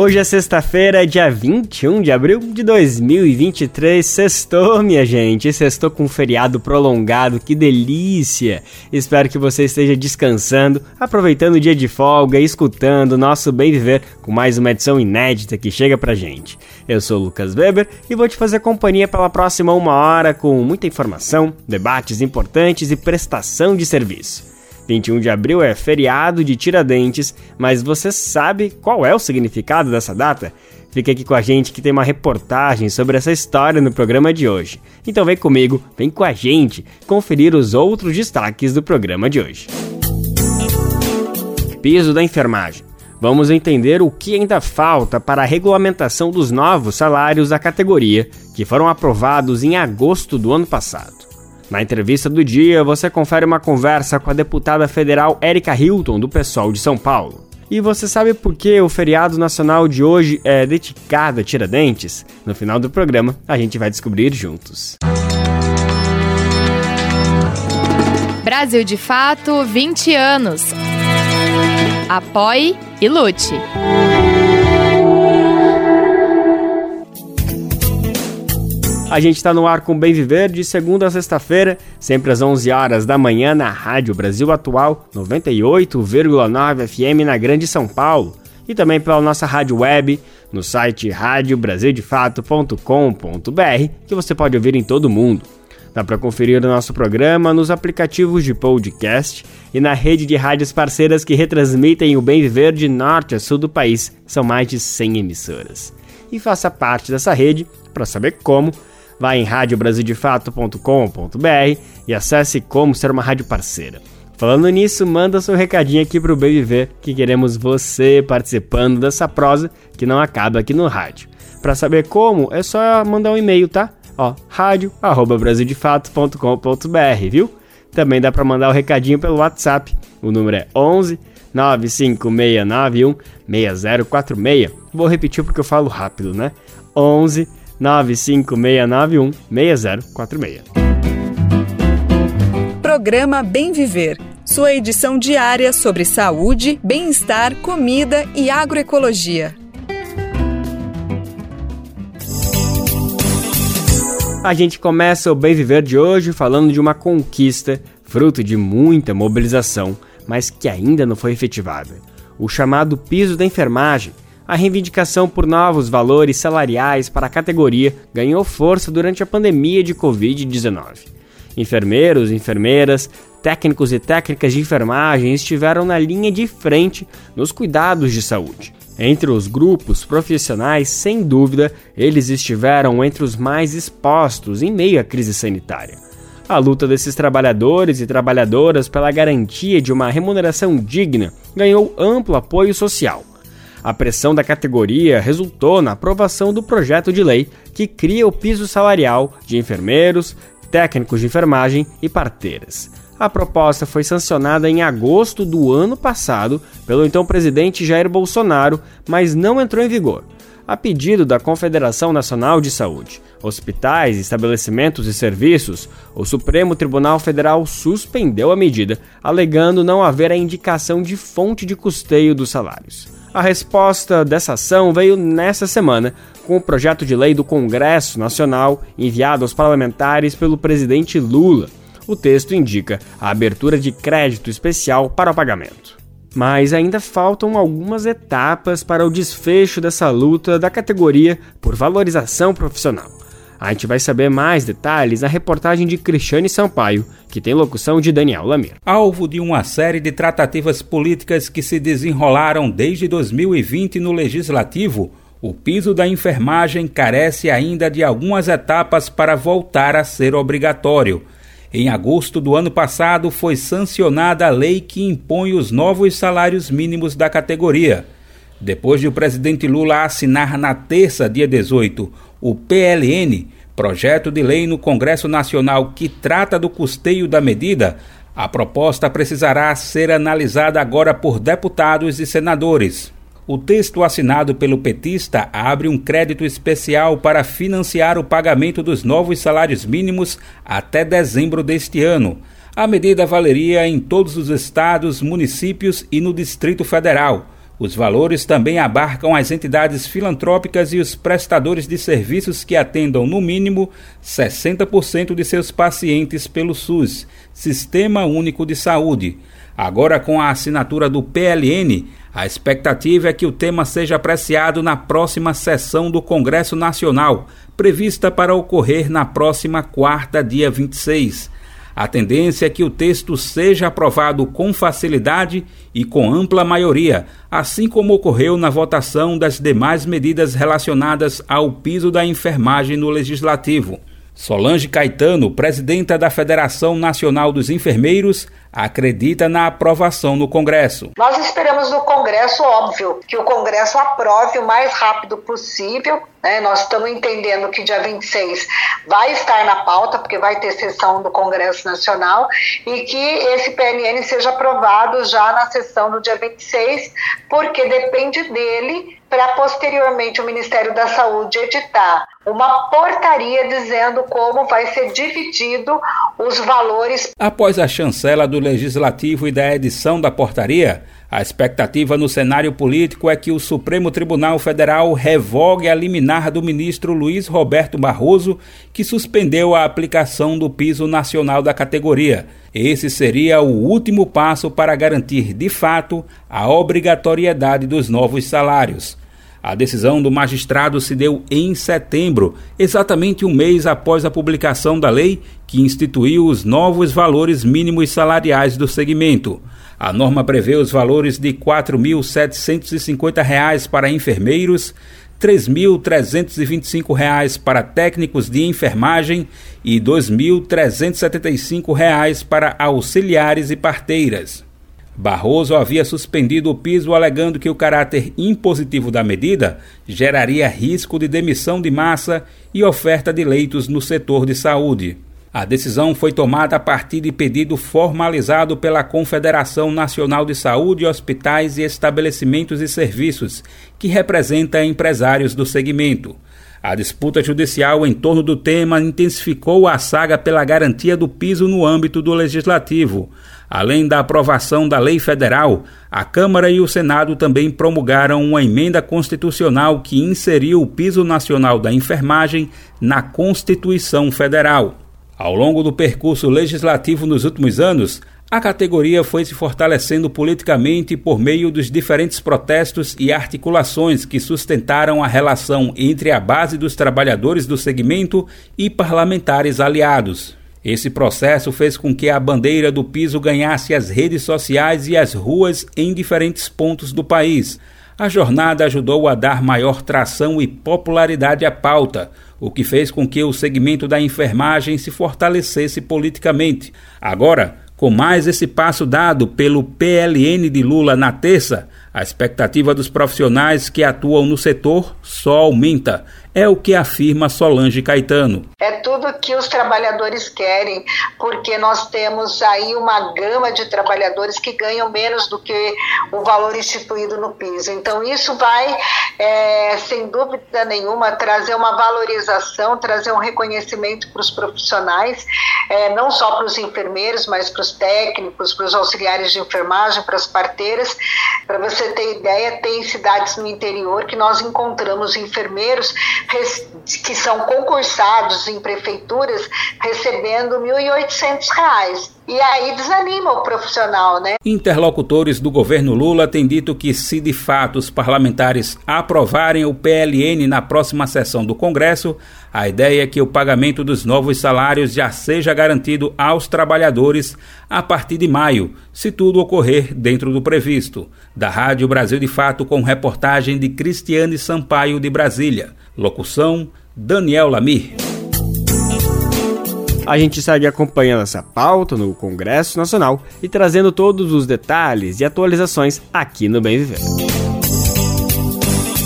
Hoje é sexta-feira, dia 21 de abril de 2023. Sextou, minha gente. Sextou com um feriado prolongado, que delícia! Espero que você esteja descansando, aproveitando o dia de folga e escutando o nosso Bem Viver com mais uma edição inédita que chega pra gente. Eu sou o Lucas Weber e vou te fazer companhia pela próxima uma hora com muita informação, debates importantes e prestação de serviço. 21 de abril é feriado de Tiradentes, mas você sabe qual é o significado dessa data? Fique aqui com a gente que tem uma reportagem sobre essa história no programa de hoje. Então vem comigo, vem com a gente conferir os outros destaques do programa de hoje. Piso da enfermagem. Vamos entender o que ainda falta para a regulamentação dos novos salários da categoria, que foram aprovados em agosto do ano passado. Na entrevista do dia, você confere uma conversa com a deputada federal Erika Hilton, do PSOL de São Paulo. E você sabe por que o feriado nacional de hoje é dedicado a Tiradentes? No final do programa, a gente vai descobrir juntos. Brasil de Fato 20 anos. Apoie e lute. A gente está no ar com Bem Viver de segunda a sexta-feira, sempre às 11 horas da manhã na Rádio Brasil Atual 98,9 FM na Grande São Paulo e também pela nossa rádio web no site radiobrasildefato.com.br que você pode ouvir em todo o mundo. Dá para conferir o nosso programa nos aplicativos de podcast e na rede de rádios parceiras que retransmitem o Bem Viver de norte a sul do país. São mais de 100 emissoras. E faça parte dessa rede para saber como Vá em radiobrasildefato.com.br e acesse como ser uma rádio parceira. Falando nisso, manda seu recadinho aqui pro Bem Viver, que queremos você participando dessa prosa que não acaba aqui no rádio. Para saber como, é só mandar um e-mail, tá? Ó, rádio@brasildefato.com.br, viu? Também dá para mandar o um recadinho pelo WhatsApp. O número é 11 95691 6046. Vou repetir porque eu falo rápido, né? 11 95691 6046. Programa Bem Viver. Sua edição diária sobre saúde, bem-estar, comida e agroecologia. A gente começa o Bem Viver de hoje falando de uma conquista, fruto de muita mobilização, mas que ainda não foi efetivada. O chamado piso da enfermagem, a reivindicação por novos valores salariais para a categoria ganhou força durante a pandemia de Covid-19. Enfermeiros, enfermeiras, técnicos e técnicas de enfermagem estiveram na linha de frente nos cuidados de saúde. Entre os grupos profissionais, sem dúvida, eles estiveram entre os mais expostos em meio à crise sanitária. A luta desses trabalhadores e trabalhadoras pela garantia de uma remuneração digna ganhou amplo apoio social. A pressão da categoria resultou na aprovação do projeto de lei que cria o piso salarial de enfermeiros, técnicos de enfermagem e parteiras. A proposta foi sancionada em agosto do ano passado pelo então presidente Jair Bolsonaro, mas não entrou em vigor. A pedido da Confederação Nacional de Saúde, hospitais, estabelecimentos e serviços, o Supremo Tribunal Federal suspendeu a medida, alegando não haver a indicação de fonte de custeio dos salários. A resposta dessa ação veio nesta semana, com o projeto de lei do Congresso Nacional enviado aos parlamentares pelo presidente Lula. O texto indica a abertura de crédito especial para o pagamento. Mas ainda faltam algumas etapas para o desfecho dessa luta da categoria por valorização profissional. A gente vai saber mais detalhes na reportagem de Cristiane Sampaio, que tem locução de Daniel Lamir. Alvo de uma série de tratativas políticas que se desenrolaram desde 2020 no Legislativo, o piso da enfermagem carece ainda de algumas etapas para voltar a ser obrigatório. Em agosto do ano passado, foi sancionada a lei que impõe os novos salários mínimos da categoria. Depois de o presidente Lula assinar na terça, dia 18, o PLN, projeto de lei no Congresso Nacional que trata do custeio da medida, a proposta precisará ser analisada agora por deputados e senadores. O texto assinado pelo petista abre um crédito especial para financiar o pagamento dos novos salários mínimos até dezembro deste ano. A medida valeria em todos os estados, municípios e no Distrito Federal. Os valores também abarcam as entidades filantrópicas e os prestadores de serviços que atendam, no mínimo, 60% de seus pacientes pelo SUS, Sistema Único de Saúde. Agora, com a assinatura do PLN, a expectativa é que o tema seja apreciado na próxima sessão do Congresso Nacional, prevista para ocorrer na próxima quarta, dia 26. A tendência é que o texto seja aprovado com facilidade e com ampla maioria, assim como ocorreu na votação das demais medidas relacionadas ao piso da enfermagem no Legislativo. Solange Caetano, presidenta da Federação Nacional dos Enfermeiros, acredita na aprovação no Congresso. Nós esperamos no Congresso, óbvio, que o Congresso aprove o mais rápido possível. Né? Nós estamos entendendo que dia 26 vai estar na pauta, porque vai ter sessão do Congresso Nacional, e que esse PLN seja aprovado já na sessão do dia 26, porque depende dele para posteriormente o Ministério da Saúde editar uma portaria dizendo como vai ser dividido os valores. Após a chancela do Legislativo e da edição da portaria, a expectativa no cenário político é que o Supremo Tribunal Federal revogue a liminar do ministro Luiz Roberto Barroso, que suspendeu a aplicação do piso nacional da categoria. Esse seria o último passo para garantir, de fato, a obrigatoriedade dos novos salários. A decisão do magistrado se deu em setembro, exatamente um mês após a publicação da lei que instituiu os novos valores mínimos salariais do segmento. A norma prevê os valores de R$ 4.750 para enfermeiros, R$ 3.325 para técnicos de enfermagem e R$ 2.375 para auxiliares e parteiras. Barroso havia suspendido o piso alegando que o caráter impositivo da medida geraria risco de demissão de massa e oferta de leitos no setor de saúde. A decisão foi tomada a partir de pedido formalizado pela Confederação Nacional de Saúde, Hospitais e Estabelecimentos e Serviços, que representa empresários do segmento. A disputa judicial em torno do tema intensificou a saga pela garantia do piso no âmbito do legislativo. Além da aprovação da lei federal, a Câmara e o Senado também promulgaram uma emenda constitucional que inseriu o piso nacional da enfermagem na Constituição Federal. Ao longo do percurso legislativo nos últimos anos, a categoria foi se fortalecendo politicamente por meio dos diferentes protestos e articulações que sustentaram a relação entre a base dos trabalhadores do segmento e parlamentares aliados. Esse processo fez com que a bandeira do piso ganhasse as redes sociais e as ruas em diferentes pontos do país. A jornada ajudou a dar maior tração e popularidade à pauta, o que fez com que o segmento da enfermagem se fortalecesse politicamente. Agora, com mais esse passo dado pelo PLN de Lula na terça, a expectativa dos profissionais que atuam no setor só aumenta. É o que afirma Solange Caetano. É tudo que os trabalhadores querem, porque nós temos aí uma gama de trabalhadores que ganham menos do que o valor instituído no piso. Então, isso vai, é, sem dúvida nenhuma, trazer uma valorização, trazer um reconhecimento para os profissionais, é, não só para os enfermeiros, mas para os técnicos, para os auxiliares de enfermagem, para as parteiras. Para você ter ideia, tem cidades no interior que nós encontramos enfermeiros que são concursados em prefeituras recebendo R$ 1.800. E aí desanima o profissional, né? Interlocutores do governo Lula têm dito que se de fato os parlamentares aprovarem o PLN na próxima sessão do Congresso, a ideia é que o pagamento dos novos salários já seja garantido aos trabalhadores a partir de maio, se tudo ocorrer dentro do previsto. Da Rádio Brasil de Fato, com reportagem de Cristiane Sampaio de Brasília. Locução: Daniel Lamir. A gente segue acompanhando essa pauta no Congresso Nacional e trazendo todos os detalhes e atualizações aqui no Bem Viver.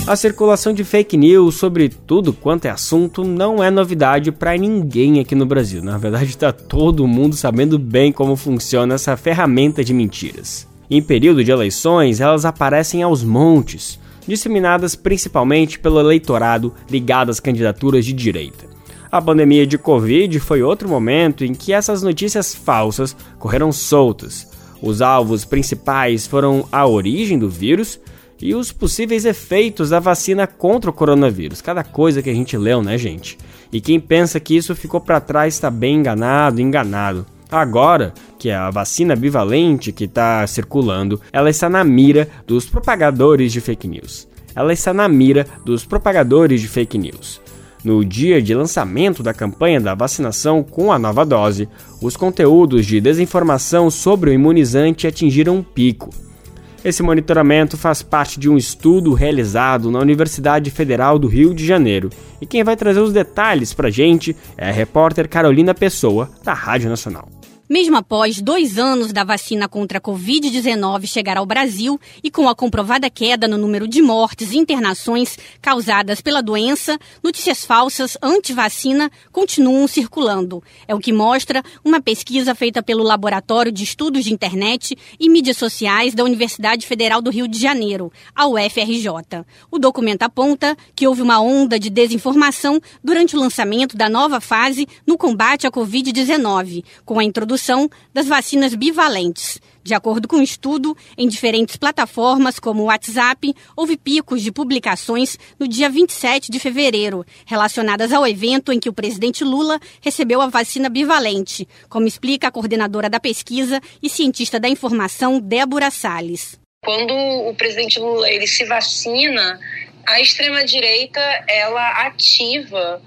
A circulação de fake news sobre tudo quanto é assunto não é novidade para ninguém aqui no Brasil. Na verdade, está todo mundo sabendo bem como funciona essa ferramenta de mentiras. Em período de eleições, elas aparecem aos montes disseminadas principalmente pelo eleitorado ligado às candidaturas de direita. A pandemia de Covid foi outro momento em que essas notícias falsas correram soltas. Os alvos principais foram a origem do vírus e os possíveis efeitos da vacina contra o coronavírus. Cada coisa que a gente leu, né, gente? E quem pensa que isso ficou para trás está bem enganado, enganado. Agora que a vacina bivalente que está circulando, ela está na mira dos propagadores de fake news. Ela está na mira dos propagadores de fake news. No dia de lançamento da campanha da vacinação com a nova dose, os conteúdos de desinformação sobre o imunizante atingiram um pico. Esse monitoramento faz parte de um estudo realizado na Universidade Federal do Rio de Janeiro. E quem vai trazer os detalhes para a gente é a repórter Carolina Pessoa, da Rádio Nacional. Mesmo após dois anos da vacina contra a Covid-19 chegar ao Brasil e com a comprovada queda no número de mortes e internações causadas pela doença, notícias falsas anti-vacina continuam circulando. É o que mostra uma pesquisa feita pelo Laboratório de Estudos de Internet e Mídias Sociais da Universidade Federal do Rio de Janeiro, a UFRJ. O documento aponta que houve uma onda de desinformação durante o lançamento da nova fase no combate à Covid-19, com a introdução das vacinas bivalentes. De acordo com um estudo, em diferentes plataformas como o WhatsApp, houve picos de publicações no dia 27 de fevereiro, relacionadas ao evento em que o presidente Lula recebeu a vacina bivalente, como explica a coordenadora da pesquisa e cientista da informação, Débora Salles. Quando o presidente Lula ele se vacina, a extrema direita ela ativa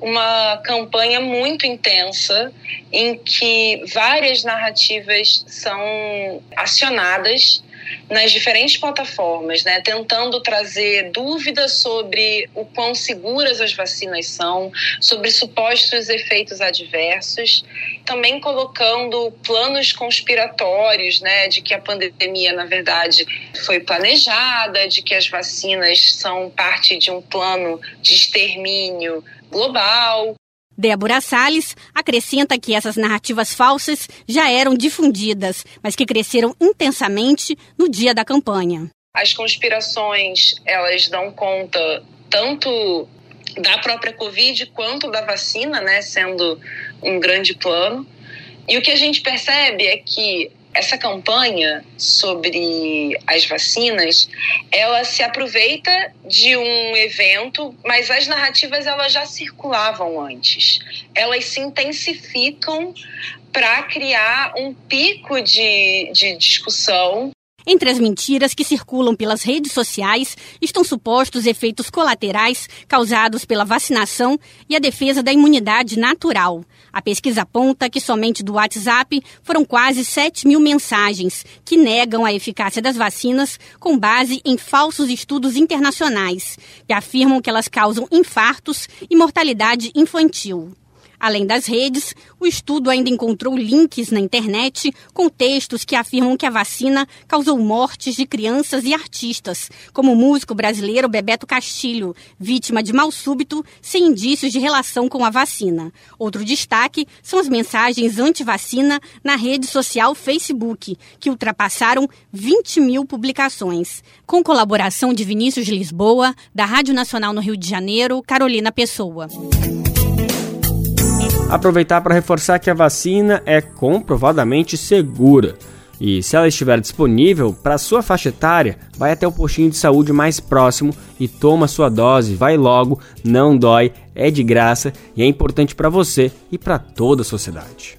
uma campanha muito intensa em que várias narrativas são acionadas nas diferentes plataformas, né, tentando trazer dúvidas sobre o quão seguras as vacinas são, sobre supostos efeitos adversos, também colocando planos conspiratórios, né, de que a pandemia na verdade foi planejada, de que as vacinas são parte de um plano de extermínio global. Débora Salles acrescenta que essas narrativas falsas já eram difundidas, mas que cresceram intensamente no dia da campanha. As conspirações, elas dão conta tanto da própria Covid quanto da vacina, né, sendo um grande plano. E o que a gente percebe é que essa campanha sobre as vacinas, ela se aproveita de um evento, mas as narrativas elas já circulavam antes. Elas se intensificam para criar um pico de, de discussão entre as mentiras que circulam pelas redes sociais estão supostos efeitos colaterais causados pela vacinação e a defesa da imunidade natural. A pesquisa aponta que somente do WhatsApp foram quase 7 mil mensagens que negam a eficácia das vacinas com base em falsos estudos internacionais, que afirmam que elas causam infartos e mortalidade infantil. Além das redes, o estudo ainda encontrou links na internet com textos que afirmam que a vacina causou mortes de crianças e artistas, como o músico brasileiro Bebeto Castilho, vítima de mal súbito sem indícios de relação com a vacina. Outro destaque são as mensagens anti-vacina na rede social Facebook, que ultrapassaram 20 mil publicações. Com colaboração de Vinícius Lisboa, da Rádio Nacional no Rio de Janeiro, Carolina Pessoa. Aproveitar para reforçar que a vacina é comprovadamente segura. E se ela estiver disponível para sua faixa etária, vai até o postinho de saúde mais próximo e toma sua dose, vai logo, não dói, é de graça e é importante para você e para toda a sociedade.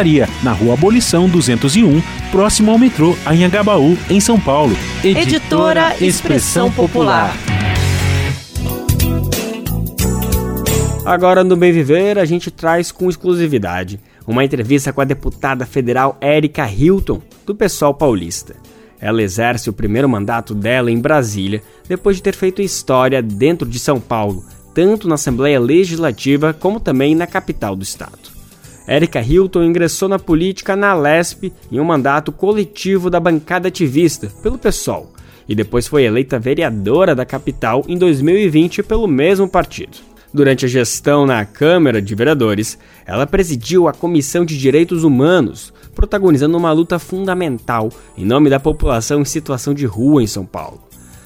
na Rua Abolição 201, próximo ao metrô Anhangabaú, em São Paulo. Editora, editora Expressão Popular. Agora no Bem Viver a gente traz com exclusividade uma entrevista com a deputada federal Érica Hilton, do PSOL paulista. Ela exerce o primeiro mandato dela em Brasília, depois de ter feito história dentro de São Paulo, tanto na Assembleia Legislativa como também na capital do estado. Érica Hilton ingressou na política na Lesp em um mandato coletivo da bancada ativista, pelo PSOL, e depois foi eleita vereadora da capital em 2020 pelo mesmo partido. Durante a gestão na Câmara de Vereadores, ela presidiu a Comissão de Direitos Humanos, protagonizando uma luta fundamental em nome da população em situação de rua em São Paulo.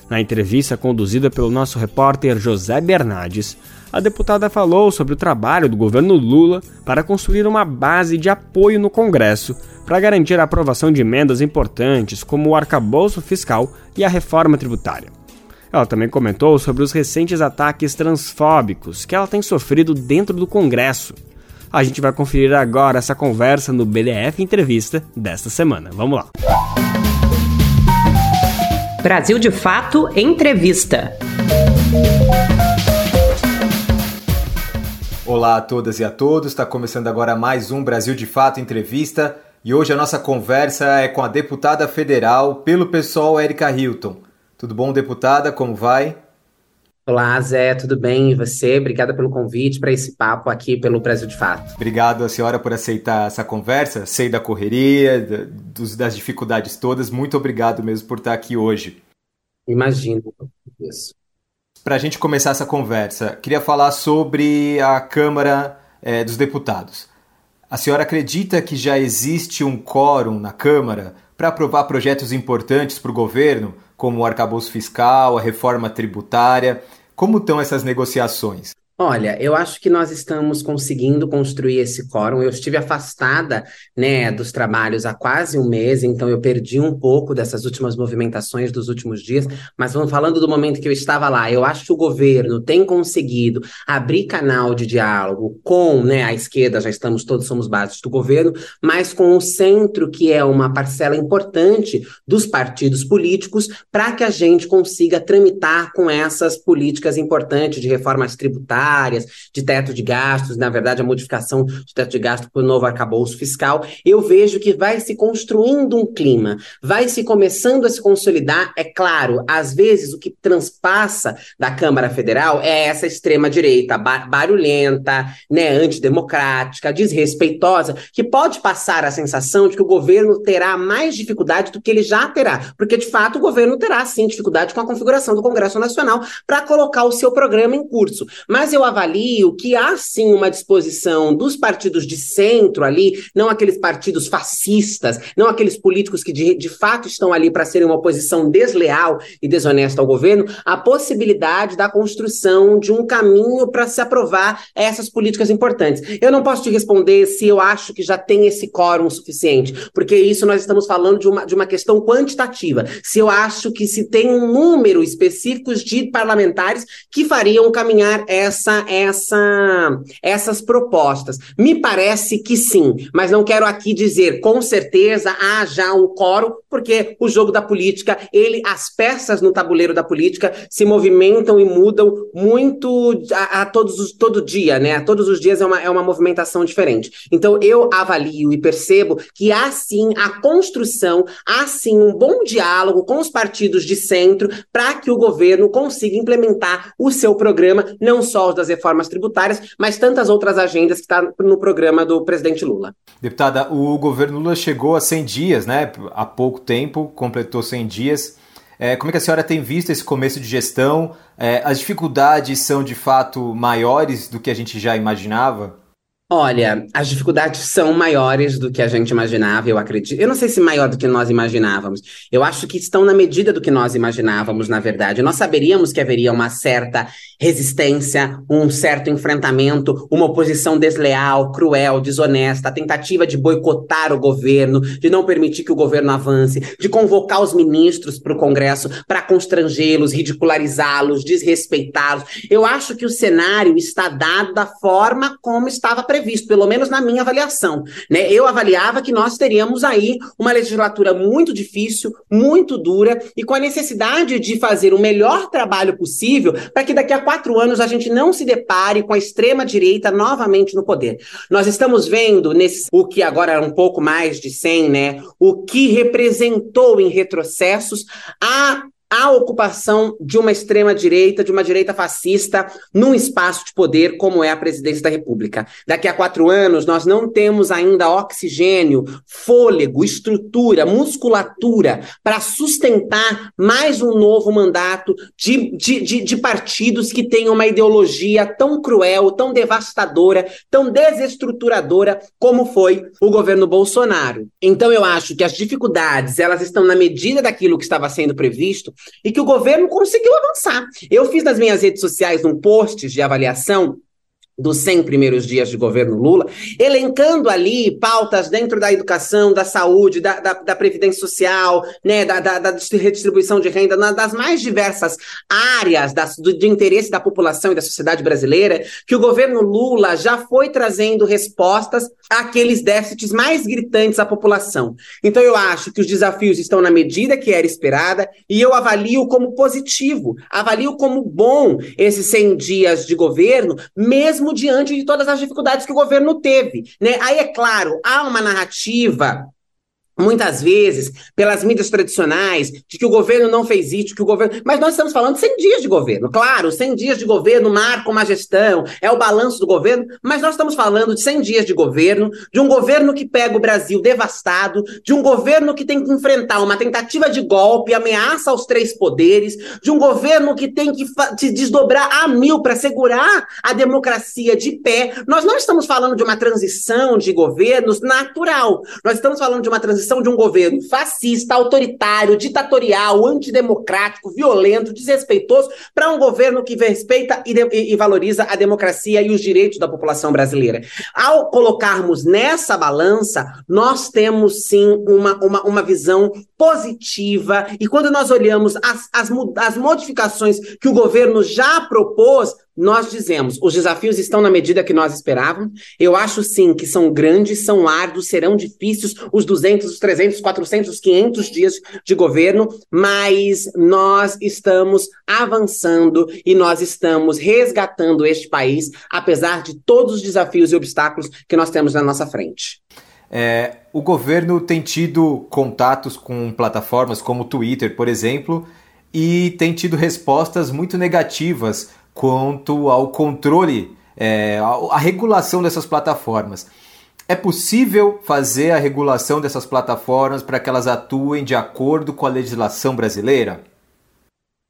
Na entrevista conduzida pelo nosso repórter José Bernardes, a deputada falou sobre o trabalho do governo Lula para construir uma base de apoio no Congresso para garantir a aprovação de emendas importantes como o arcabouço fiscal e a reforma tributária. Ela também comentou sobre os recentes ataques transfóbicos que ela tem sofrido dentro do Congresso. A gente vai conferir agora essa conversa no BDF Entrevista desta semana. Vamos lá. Brasil de Fato Entrevista. Olá a todas e a todos, está começando agora mais um Brasil de Fato Entrevista e hoje a nossa conversa é com a deputada federal pelo pessoal Erika Hilton. Tudo bom, deputada? Como vai? Olá, Zé, tudo bem? E você? Obrigada pelo convite para esse papo aqui pelo Brasil de Fato. Obrigado a senhora por aceitar essa conversa. Sei da correria, das dificuldades todas. Muito obrigado mesmo por estar aqui hoje. Imagino isso para a gente começar essa conversa, queria falar sobre a Câmara é, dos Deputados. A senhora acredita que já existe um quórum na Câmara para aprovar projetos importantes para o governo, como o arcabouço fiscal, a reforma tributária? Como estão essas negociações? Olha, eu acho que nós estamos conseguindo construir esse quórum. Eu estive afastada, né, dos trabalhos há quase um mês, então eu perdi um pouco dessas últimas movimentações dos últimos dias. Mas vamos falando do momento que eu estava lá. Eu acho que o governo tem conseguido abrir canal de diálogo com, né, a esquerda. Já estamos todos somos bases do governo, mas com o centro, que é uma parcela importante dos partidos políticos, para que a gente consiga tramitar com essas políticas importantes de reformas tributárias tributárias, de teto de gastos, na verdade, a modificação de teto de gasto para o novo arcabouço fiscal, eu vejo que vai se construindo um clima, vai se começando a se consolidar. É claro, às vezes o que transpassa da Câmara Federal é essa extrema-direita, barulhenta, né, antidemocrática, desrespeitosa, que pode passar a sensação de que o governo terá mais dificuldade do que ele já terá, porque de fato o governo terá sim dificuldade com a configuração do Congresso Nacional para colocar o seu programa em curso. Mas eu avalio que há sim uma disposição dos partidos de centro ali, não aqueles partidos fascistas, não aqueles políticos que de, de fato estão ali para serem uma oposição desleal e desonesta ao governo, a possibilidade da construção de um caminho para se aprovar essas políticas importantes. Eu não posso te responder se eu acho que já tem esse quórum suficiente, porque isso nós estamos falando de uma, de uma questão quantitativa. Se eu acho que se tem um número específico de parlamentares que fariam caminhar essa essa, essa, essas propostas? Me parece que sim, mas não quero aqui dizer com certeza há já um quórum, porque o jogo da política, ele, as peças no tabuleiro da política se movimentam e mudam muito a, a todos os, todo dia, né? Todos os dias é uma, é uma movimentação diferente. Então eu avalio e percebo que há sim a construção, há sim um bom diálogo com os partidos de centro para que o governo consiga implementar o seu programa, não só das reformas tributárias, mas tantas outras agendas que está no programa do presidente Lula. Deputada, o governo Lula chegou a 100 dias, né? Há pouco tempo, completou 100 dias. É, como é que a senhora tem visto esse começo de gestão? É, as dificuldades são de fato maiores do que a gente já imaginava? Olha, as dificuldades são maiores do que a gente imaginava, eu acredito. Eu não sei se maior do que nós imaginávamos. Eu acho que estão na medida do que nós imaginávamos, na verdade. Nós saberíamos que haveria uma certa resistência, um certo enfrentamento, uma oposição desleal, cruel, desonesta, a tentativa de boicotar o governo, de não permitir que o governo avance, de convocar os ministros para o Congresso para constrangê-los, ridicularizá-los, desrespeitá-los. Eu acho que o cenário está dado da forma como estava previsto previsto, pelo menos na minha avaliação. Né? Eu avaliava que nós teríamos aí uma legislatura muito difícil, muito dura e com a necessidade de fazer o melhor trabalho possível para que daqui a quatro anos a gente não se depare com a extrema-direita novamente no poder. Nós estamos vendo nesse o que agora é um pouco mais de 100, né? O que representou em retrocessos a a ocupação de uma extrema-direita, de uma direita fascista, num espaço de poder como é a presidência da República. Daqui a quatro anos, nós não temos ainda oxigênio, fôlego, estrutura, musculatura para sustentar mais um novo mandato de, de, de, de partidos que tenham uma ideologia tão cruel, tão devastadora, tão desestruturadora como foi o governo Bolsonaro. Então, eu acho que as dificuldades elas estão na medida daquilo que estava sendo previsto e que o governo conseguiu avançar. Eu fiz nas minhas redes sociais um post de avaliação dos 100 primeiros dias de governo Lula, elencando ali pautas dentro da educação, da saúde, da, da, da previdência social, né, da, da, da, redistribuição de renda, das mais diversas áreas das, do, de interesse da população e da sociedade brasileira, que o governo Lula já foi trazendo respostas àqueles déficits mais gritantes à população. Então eu acho que os desafios estão na medida que era esperada e eu avalio como positivo, avalio como bom esses 100 dias de governo, mesmo mesmo diante de todas as dificuldades que o governo teve. Né? Aí, é claro, há uma narrativa muitas vezes, pelas mídias tradicionais, de que o governo não fez isso, que o governo. Mas nós estamos falando de 100 dias de governo. Claro, 100 dias de governo marcam uma gestão, é o balanço do governo, mas nós estamos falando de 100 dias de governo, de um governo que pega o Brasil devastado, de um governo que tem que enfrentar uma tentativa de golpe, ameaça aos três poderes, de um governo que tem que se desdobrar a mil para segurar a democracia de pé. Nós não estamos falando de uma transição de governos natural. Nós estamos falando de uma transição de um governo fascista, autoritário, ditatorial, antidemocrático, violento, desrespeitoso, para um governo que respeita e, e, e valoriza a democracia e os direitos da população brasileira. Ao colocarmos nessa balança, nós temos sim uma, uma, uma visão positiva, e quando nós olhamos as, as, as modificações que o governo já propôs, nós dizemos, os desafios estão na medida que nós esperávamos. Eu acho sim que são grandes, são árduos, serão difíceis os 200, os 300, 400, 500 dias de governo, mas nós estamos avançando e nós estamos resgatando este país, apesar de todos os desafios e obstáculos que nós temos na nossa frente. É, o governo tem tido contatos com plataformas como o Twitter, por exemplo, e tem tido respostas muito negativas quanto ao controle, é, a, a regulação dessas plataformas. É possível fazer a regulação dessas plataformas para que elas atuem de acordo com a legislação brasileira?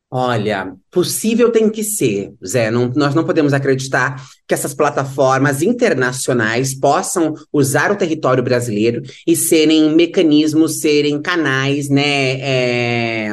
Olha, possível tem que ser, Zé. Não, nós não podemos acreditar que essas plataformas internacionais possam usar o território brasileiro e serem mecanismos, serem canais, né? É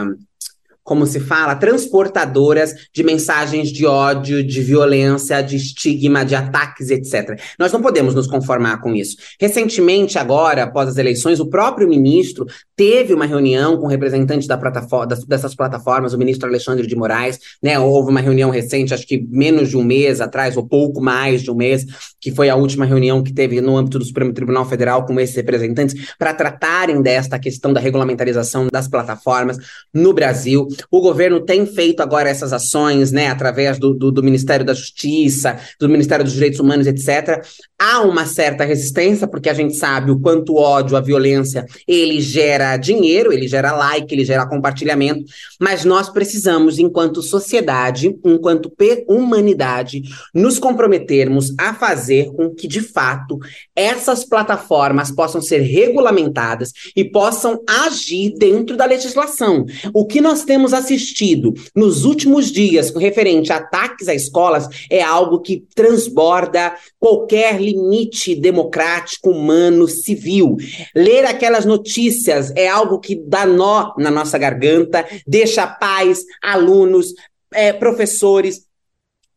como se fala, transportadoras de mensagens de ódio, de violência, de estigma, de ataques, etc. Nós não podemos nos conformar com isso. Recentemente, agora, após as eleições, o próprio ministro teve uma reunião com representantes da plataforma, dessas plataformas, o ministro Alexandre de Moraes, né? Houve uma reunião recente, acho que menos de um mês atrás, ou pouco mais de um mês, que foi a última reunião que teve no âmbito do Supremo Tribunal Federal com esses representantes, para tratarem desta questão da regulamentarização das plataformas no Brasil. O governo tem feito agora essas ações, né, através do, do, do Ministério da Justiça, do Ministério dos Direitos Humanos, etc. Há uma certa resistência, porque a gente sabe o quanto o ódio, a violência, ele gera dinheiro, ele gera like, ele gera compartilhamento, mas nós precisamos, enquanto sociedade, enquanto humanidade, nos comprometermos a fazer com que, de fato, essas plataformas possam ser regulamentadas e possam agir dentro da legislação. O que nós temos temos assistido nos últimos dias com referente a ataques a escolas é algo que transborda qualquer limite democrático, humano, civil. Ler aquelas notícias é algo que dá nó na nossa garganta, deixa pais, alunos, é, professores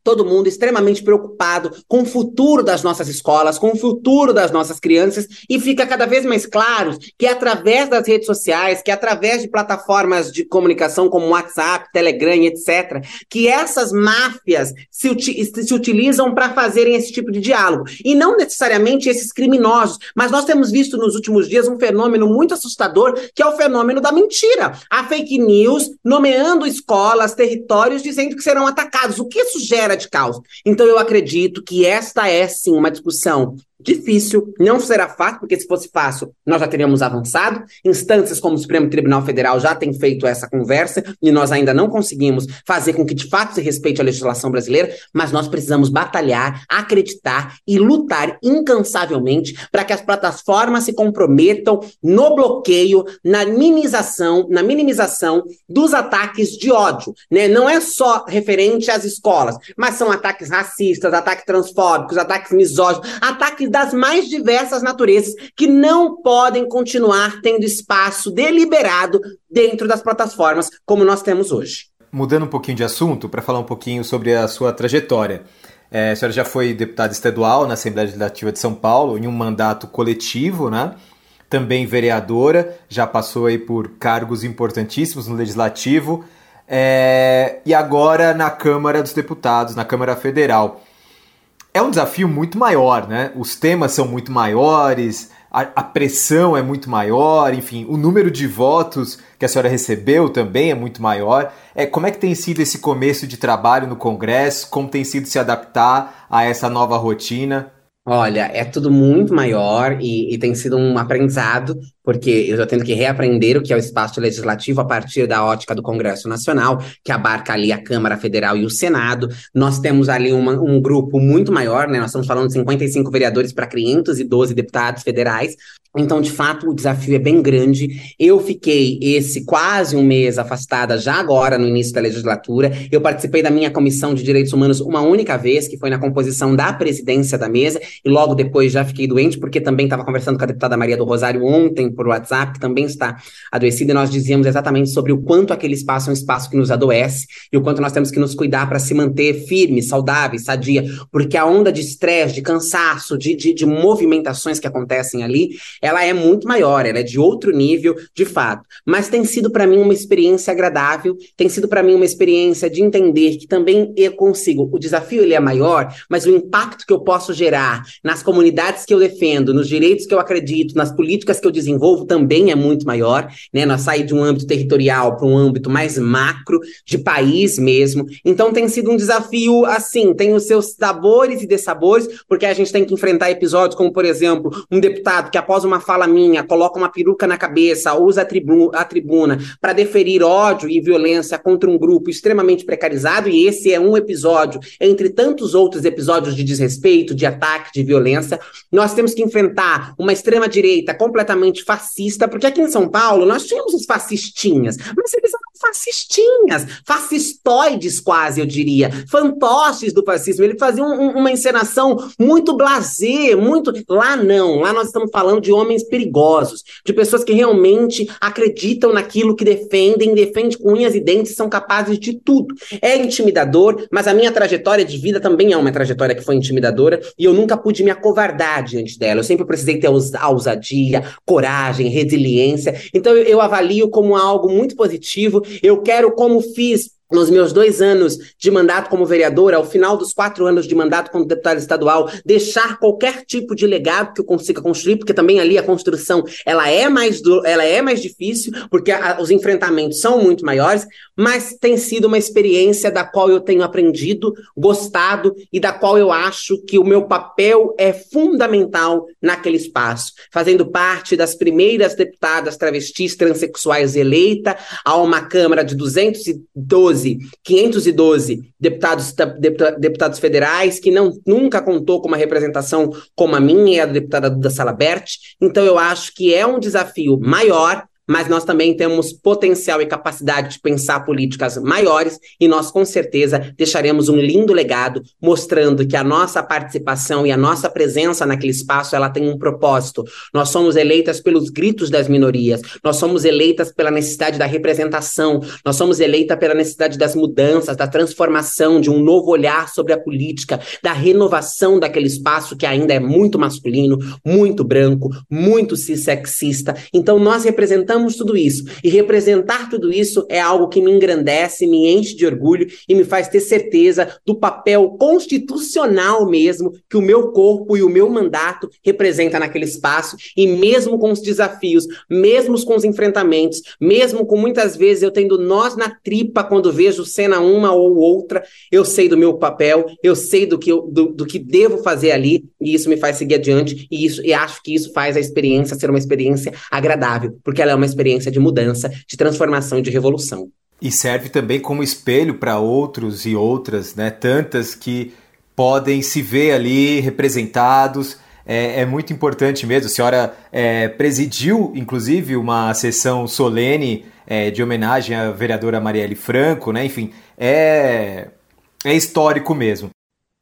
todo mundo extremamente preocupado com o futuro das nossas escolas, com o futuro das nossas crianças, e fica cada vez mais claro que é através das redes sociais, que é através de plataformas de comunicação como WhatsApp, Telegram, etc., que essas máfias se, se utilizam para fazerem esse tipo de diálogo. E não necessariamente esses criminosos, mas nós temos visto nos últimos dias um fenômeno muito assustador, que é o fenômeno da mentira. A fake news nomeando escolas, territórios, dizendo que serão atacados. O que isso gera de caos. Então eu acredito que esta é sim uma discussão difícil, não será fácil, porque se fosse fácil, nós já teríamos avançado. Instâncias como o Supremo Tribunal Federal já têm feito essa conversa e nós ainda não conseguimos fazer com que de fato se respeite a legislação brasileira, mas nós precisamos batalhar, acreditar e lutar incansavelmente para que as plataformas se comprometam no bloqueio, na minimização, na minimização dos ataques de ódio, né? Não é só referente às escolas, mas são ataques racistas, ataques transfóbicos, ataques misóginos, ataques das mais diversas naturezas que não podem continuar tendo espaço deliberado dentro das plataformas como nós temos hoje. Mudando um pouquinho de assunto, para falar um pouquinho sobre a sua trajetória. É, a senhora já foi deputada estadual na Assembleia Legislativa de São Paulo, em um mandato coletivo, né? Também vereadora, já passou aí por cargos importantíssimos no Legislativo. É, e agora na Câmara dos Deputados, na Câmara Federal é um desafio muito maior, né? Os temas são muito maiores, a, a, pressão é muito maior, enfim, o número de votos que a senhora recebeu também é muito maior. É, como é que tem sido esse começo de trabalho no Congresso? Como tem sido se adaptar a essa nova rotina? Olha, é tudo muito maior e, e, tem sido um aprendizado, porque eu estou tendo que reaprender o que é o espaço legislativo a partir da ótica do Congresso Nacional, que abarca ali a Câmara Federal e o Senado. Nós temos ali uma, um grupo muito maior, né? Nós estamos falando de 55 vereadores para 512 deputados federais. Então, de fato, o desafio é bem grande. Eu fiquei esse quase um mês afastada já agora no início da legislatura. Eu participei da minha comissão de direitos humanos uma única vez, que foi na composição da presidência da mesa, e logo depois já fiquei doente, porque também estava conversando com a deputada Maria do Rosário ontem por WhatsApp, que também está adoecida, e nós dizíamos exatamente sobre o quanto aquele espaço é um espaço que nos adoece e o quanto nós temos que nos cuidar para se manter firmes, saudáveis, sadia, porque a onda de estresse, de cansaço, de, de, de movimentações que acontecem ali, ela é muito maior, ela é de outro nível, de fato. Mas tem sido para mim uma experiência agradável, tem sido para mim uma experiência de entender que também eu consigo. O desafio ele é maior, mas o impacto que eu posso gerar nas comunidades que eu defendo, nos direitos que eu acredito, nas políticas que eu desenvolvo também é muito maior, né? Nós sair de um âmbito territorial para um âmbito mais macro, de país mesmo. Então tem sido um desafio assim, tem os seus sabores e dessabores, porque a gente tem que enfrentar episódios como, por exemplo, um deputado que após uma fala minha coloca uma peruca na cabeça, usa a, tribu a tribuna para deferir ódio e violência contra um grupo extremamente precarizado, e esse é um episódio entre tantos outros episódios de desrespeito, de ataque, de violência. Nós temos que enfrentar uma extrema-direita completamente fascista, porque aqui em São Paulo nós tínhamos os fascistinhas, mas eles eram fascistinhas, fascistoides quase, eu diria, fantoches do fascismo. Ele fazia um, uma encenação muito blazer, muito. Lá não, lá nós estamos falando de homens perigosos, de pessoas que realmente acreditam naquilo que defendem, defendem com unhas e dentes, são capazes de tudo. É intimidador, mas a minha trajetória de vida também é uma trajetória que foi intimidadora e eu nunca pude me acovardar diante dela. Eu sempre precisei ter ousadia, coragem, resiliência. Então eu, eu avalio como algo muito positivo. Eu quero, como fiz nos meus dois anos de mandato como vereadora, ao final dos quatro anos de mandato como deputada estadual, deixar qualquer tipo de legado que eu consiga construir, porque também ali a construção ela é mais, do, ela é mais difícil, porque a, os enfrentamentos são muito maiores, mas tem sido uma experiência da qual eu tenho aprendido, gostado e da qual eu acho que o meu papel é fundamental naquele espaço, fazendo parte das primeiras deputadas travestis transexuais eleita a uma Câmara de 212 512, 512 deputados, deputados federais, que não nunca contou com uma representação como a minha e a da deputada Duda Salabert. Então, eu acho que é um desafio maior, mas nós também temos potencial e capacidade de pensar políticas maiores e nós com certeza deixaremos um lindo legado mostrando que a nossa participação e a nossa presença naquele espaço ela tem um propósito. Nós somos eleitas pelos gritos das minorias, nós somos eleitas pela necessidade da representação, nós somos eleitas pela necessidade das mudanças, da transformação, de um novo olhar sobre a política, da renovação daquele espaço que ainda é muito masculino, muito branco, muito cissexista. Então nós tudo isso. E representar tudo isso é algo que me engrandece, me enche de orgulho e me faz ter certeza do papel constitucional mesmo que o meu corpo e o meu mandato representa naquele espaço. E mesmo com os desafios, mesmo com os enfrentamentos, mesmo com muitas vezes eu tendo nós na tripa quando vejo cena uma ou outra, eu sei do meu papel, eu sei do que, eu, do, do que devo fazer ali e isso me faz seguir adiante e isso e acho que isso faz a experiência ser uma experiência agradável, porque ela é uma experiência de mudança, de transformação e de revolução. E serve também como espelho para outros e outras, né? Tantas que podem se ver ali representados. É, é muito importante mesmo. A senhora é, presidiu, inclusive, uma sessão solene é, de homenagem à vereadora Marielle Franco, né? Enfim, é, é histórico mesmo.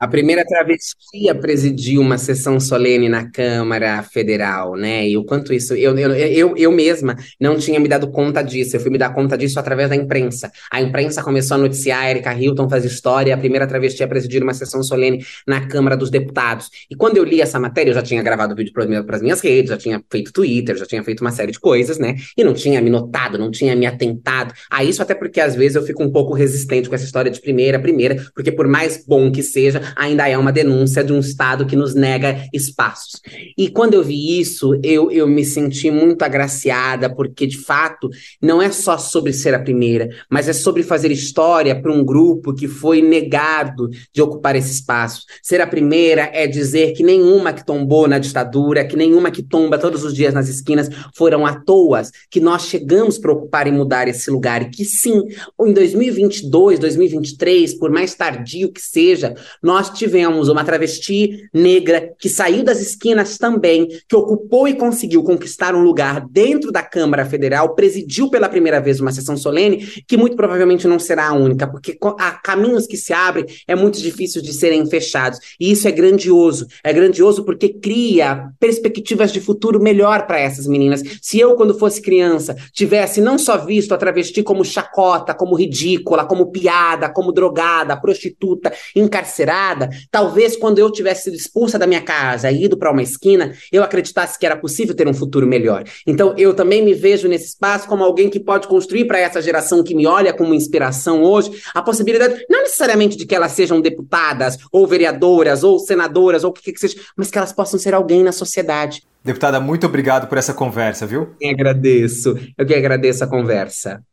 A primeira travesti a presidir uma sessão solene na Câmara Federal, né? E o quanto isso. Eu, eu, eu, eu mesma não tinha me dado conta disso. Eu fui me dar conta disso através da imprensa. A imprensa começou a noticiar, a Erika Hilton faz história, a primeira travesti a presidir uma sessão solene na Câmara dos Deputados. E quando eu li essa matéria, eu já tinha gravado vídeo para as minhas redes, já tinha feito Twitter, já tinha feito uma série de coisas, né? E não tinha me notado, não tinha me atentado a isso, até porque às vezes eu fico um pouco resistente com essa história de primeira, primeira, porque por mais bom que seja, ainda é uma denúncia de um Estado que nos nega espaços. E quando eu vi isso, eu, eu me senti muito agraciada, porque de fato não é só sobre ser a primeira, mas é sobre fazer história para um grupo que foi negado de ocupar esse espaço. Ser a primeira é dizer que nenhuma que tombou na ditadura, que nenhuma que tomba todos os dias nas esquinas foram à toa, que nós chegamos para ocupar e mudar esse lugar, e que sim, em 2022, 2023, por mais tardio que seja, nós tivemos tivemos uma travesti negra que saiu das esquinas também, que ocupou e conseguiu conquistar um lugar dentro da Câmara Federal, presidiu pela primeira vez uma sessão solene, que muito provavelmente não será a única, porque há caminhos que se abrem, é muito difícil de serem fechados. E isso é grandioso. É grandioso porque cria perspectivas de futuro melhor para essas meninas. Se eu, quando fosse criança, tivesse não só visto a travesti como chacota, como ridícula, como piada, como drogada, prostituta, encarcerada, Talvez quando eu tivesse sido expulsa da minha casa e ido para uma esquina, eu acreditasse que era possível ter um futuro melhor. Então eu também me vejo nesse espaço como alguém que pode construir para essa geração que me olha como inspiração hoje a possibilidade, não necessariamente de que elas sejam deputadas, ou vereadoras, ou senadoras, ou o que, que seja, mas que elas possam ser alguém na sociedade. Deputada, muito obrigado por essa conversa, viu? Eu agradeço. Eu que agradeço a conversa.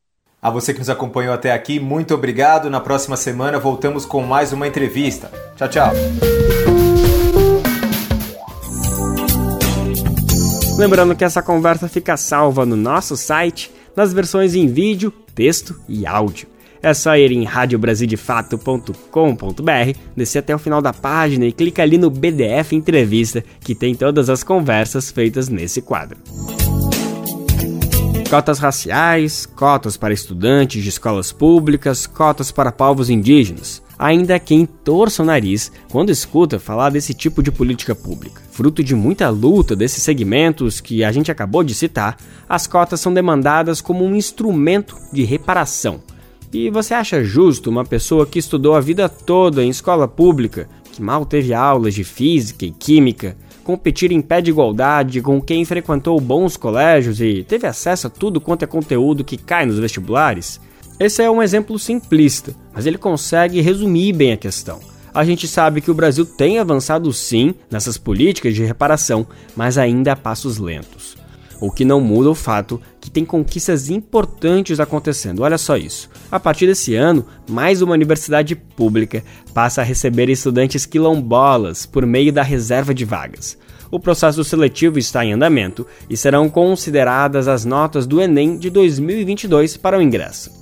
A você que nos acompanhou até aqui, muito obrigado. Na próxima semana voltamos com mais uma entrevista. Tchau, tchau. Lembrando que essa conversa fica salva no nosso site, nas versões em vídeo, texto e áudio. É só ir em radiobrasildefato.com.br, descer até o final da página e clicar ali no BDF Entrevista, que tem todas as conversas feitas nesse quadro. Cotas raciais, cotas para estudantes de escolas públicas, cotas para povos indígenas. Ainda quem torça o nariz quando escuta falar desse tipo de política pública. Fruto de muita luta desses segmentos que a gente acabou de citar, as cotas são demandadas como um instrumento de reparação. E você acha justo uma pessoa que estudou a vida toda em escola pública, que mal teve aulas de física e química, competir em pé de igualdade com quem frequentou bons colégios e teve acesso a tudo quanto é conteúdo que cai nos vestibulares? Esse é um exemplo simplista, mas ele consegue resumir bem a questão. A gente sabe que o Brasil tem avançado sim nessas políticas de reparação, mas ainda a passos lentos. O que não muda o fato que tem conquistas importantes acontecendo. Olha só isso. A partir desse ano, mais uma universidade pública passa a receber estudantes quilombolas por meio da reserva de vagas. O processo seletivo está em andamento e serão consideradas as notas do Enem de 2022 para o ingresso.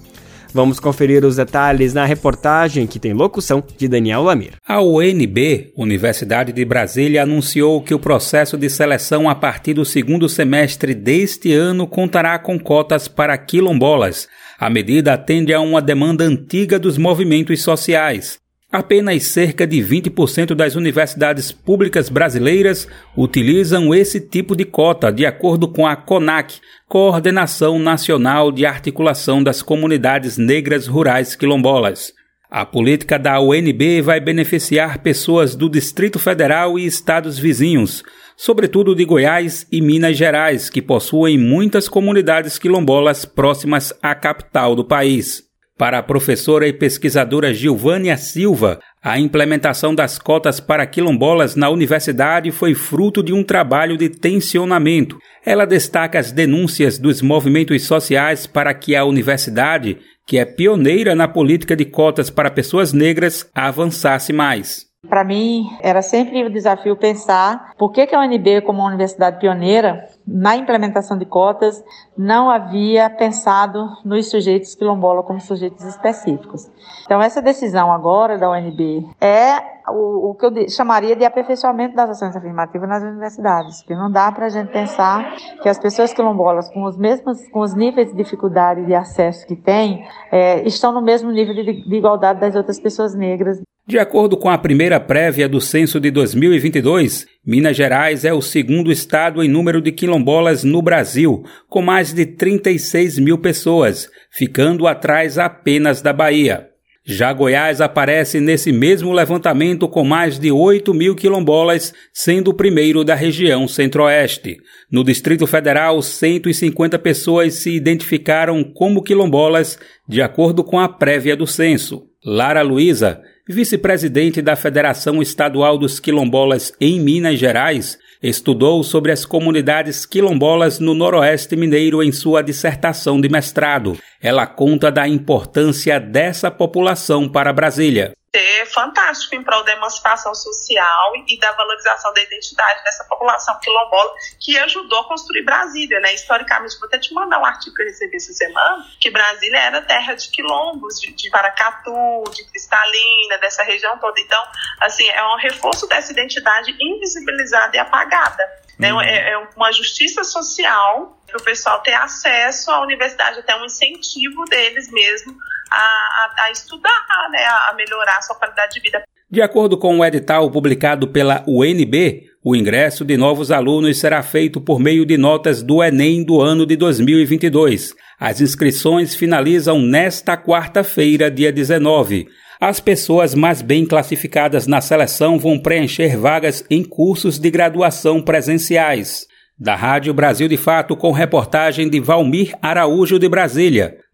Vamos conferir os detalhes na reportagem que tem locução de Daniel Lamir. A UNB, Universidade de Brasília, anunciou que o processo de seleção a partir do segundo semestre deste ano contará com cotas para quilombolas. A medida atende a uma demanda antiga dos movimentos sociais. Apenas cerca de 20% das universidades públicas brasileiras utilizam esse tipo de cota, de acordo com a CONAC, Coordenação Nacional de Articulação das Comunidades Negras Rurais Quilombolas. A política da UNB vai beneficiar pessoas do Distrito Federal e estados vizinhos, sobretudo de Goiás e Minas Gerais, que possuem muitas comunidades quilombolas próximas à capital do país. Para a professora e pesquisadora Gilvânia Silva, a implementação das cotas para quilombolas na universidade foi fruto de um trabalho de tensionamento. Ela destaca as denúncias dos movimentos sociais para que a universidade, que é pioneira na política de cotas para pessoas negras, avançasse mais. Para mim, era sempre um desafio pensar por que, que a UNB, como uma universidade pioneira na implementação de cotas, não havia pensado nos sujeitos quilombola como sujeitos específicos. Então, essa decisão agora da UNB é o, o que eu chamaria de aperfeiçoamento das ações afirmativas nas universidades, porque não dá para a gente pensar que as pessoas quilombolas, com os mesmos, com os níveis de dificuldade de acesso que têm, é, estão no mesmo nível de, de igualdade das outras pessoas negras. De acordo com a primeira prévia do censo de 2022, Minas Gerais é o segundo estado em número de quilombolas no Brasil, com mais de 36 mil pessoas, ficando atrás apenas da Bahia. Já Goiás aparece nesse mesmo levantamento com mais de 8 mil quilombolas, sendo o primeiro da região centro-oeste. No Distrito Federal, 150 pessoas se identificaram como quilombolas, de acordo com a prévia do censo. Lara Luiza, vice-presidente da Federação Estadual dos Quilombolas em Minas Gerais, estudou sobre as comunidades quilombolas no Noroeste Mineiro em sua dissertação de mestrado. Ela conta da importância dessa população para Brasília ser fantástico em prol da emancipação social e da valorização da identidade dessa população quilombola que ajudou a construir Brasília, né? Historicamente, vou até te mandar um artigo que eu recebi essa semana, que Brasília era terra de quilombos, de, de Paracatu, de Cristalina, dessa região toda. Então, assim, é um reforço dessa identidade invisibilizada e apagada. Né? Uhum. É, é uma justiça social para o pessoal ter acesso à universidade, até um incentivo deles mesmo a, a, a estudar, né, a melhorar a sua qualidade de vida. De acordo com o edital publicado pela UNB, o ingresso de novos alunos será feito por meio de notas do Enem do ano de 2022. As inscrições finalizam nesta quarta-feira, dia 19. As pessoas mais bem classificadas na seleção vão preencher vagas em cursos de graduação presenciais. Da Rádio Brasil de Fato, com reportagem de Valmir Araújo de Brasília.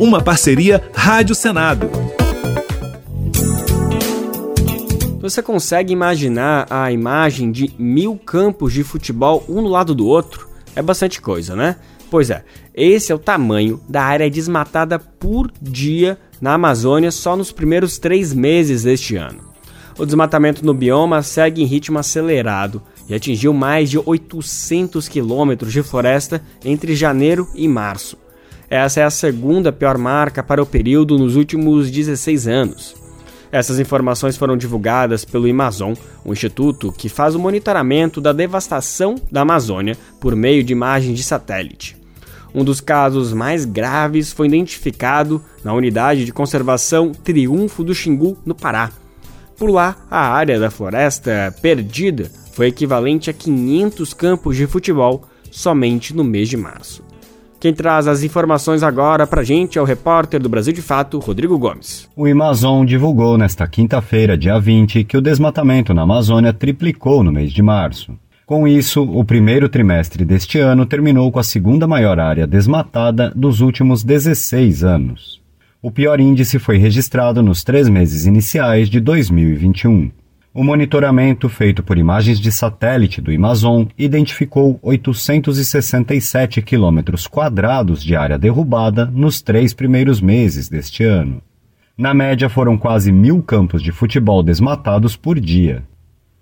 Uma parceria Rádio Senado. Você consegue imaginar a imagem de mil campos de futebol um no lado do outro? É bastante coisa, né? Pois é, esse é o tamanho da área desmatada por dia na Amazônia só nos primeiros três meses deste ano. O desmatamento no bioma segue em ritmo acelerado e atingiu mais de 800 quilômetros de floresta entre janeiro e março. Essa é a segunda pior marca para o período nos últimos 16 anos. Essas informações foram divulgadas pelo Amazon, um instituto que faz o monitoramento da devastação da Amazônia por meio de imagens de satélite. Um dos casos mais graves foi identificado na unidade de conservação Triunfo do Xingu, no Pará. Por lá, a área da floresta perdida foi equivalente a 500 campos de futebol somente no mês de março. Quem traz as informações agora pra gente é o repórter do Brasil de Fato, Rodrigo Gomes. O Amazon divulgou nesta quinta-feira, dia 20, que o desmatamento na Amazônia triplicou no mês de março. Com isso, o primeiro trimestre deste ano terminou com a segunda maior área desmatada dos últimos 16 anos. O pior índice foi registrado nos três meses iniciais de 2021. O monitoramento feito por imagens de satélite do Amazon identificou 867 quilômetros quadrados de área derrubada nos três primeiros meses deste ano. Na média, foram quase mil campos de futebol desmatados por dia.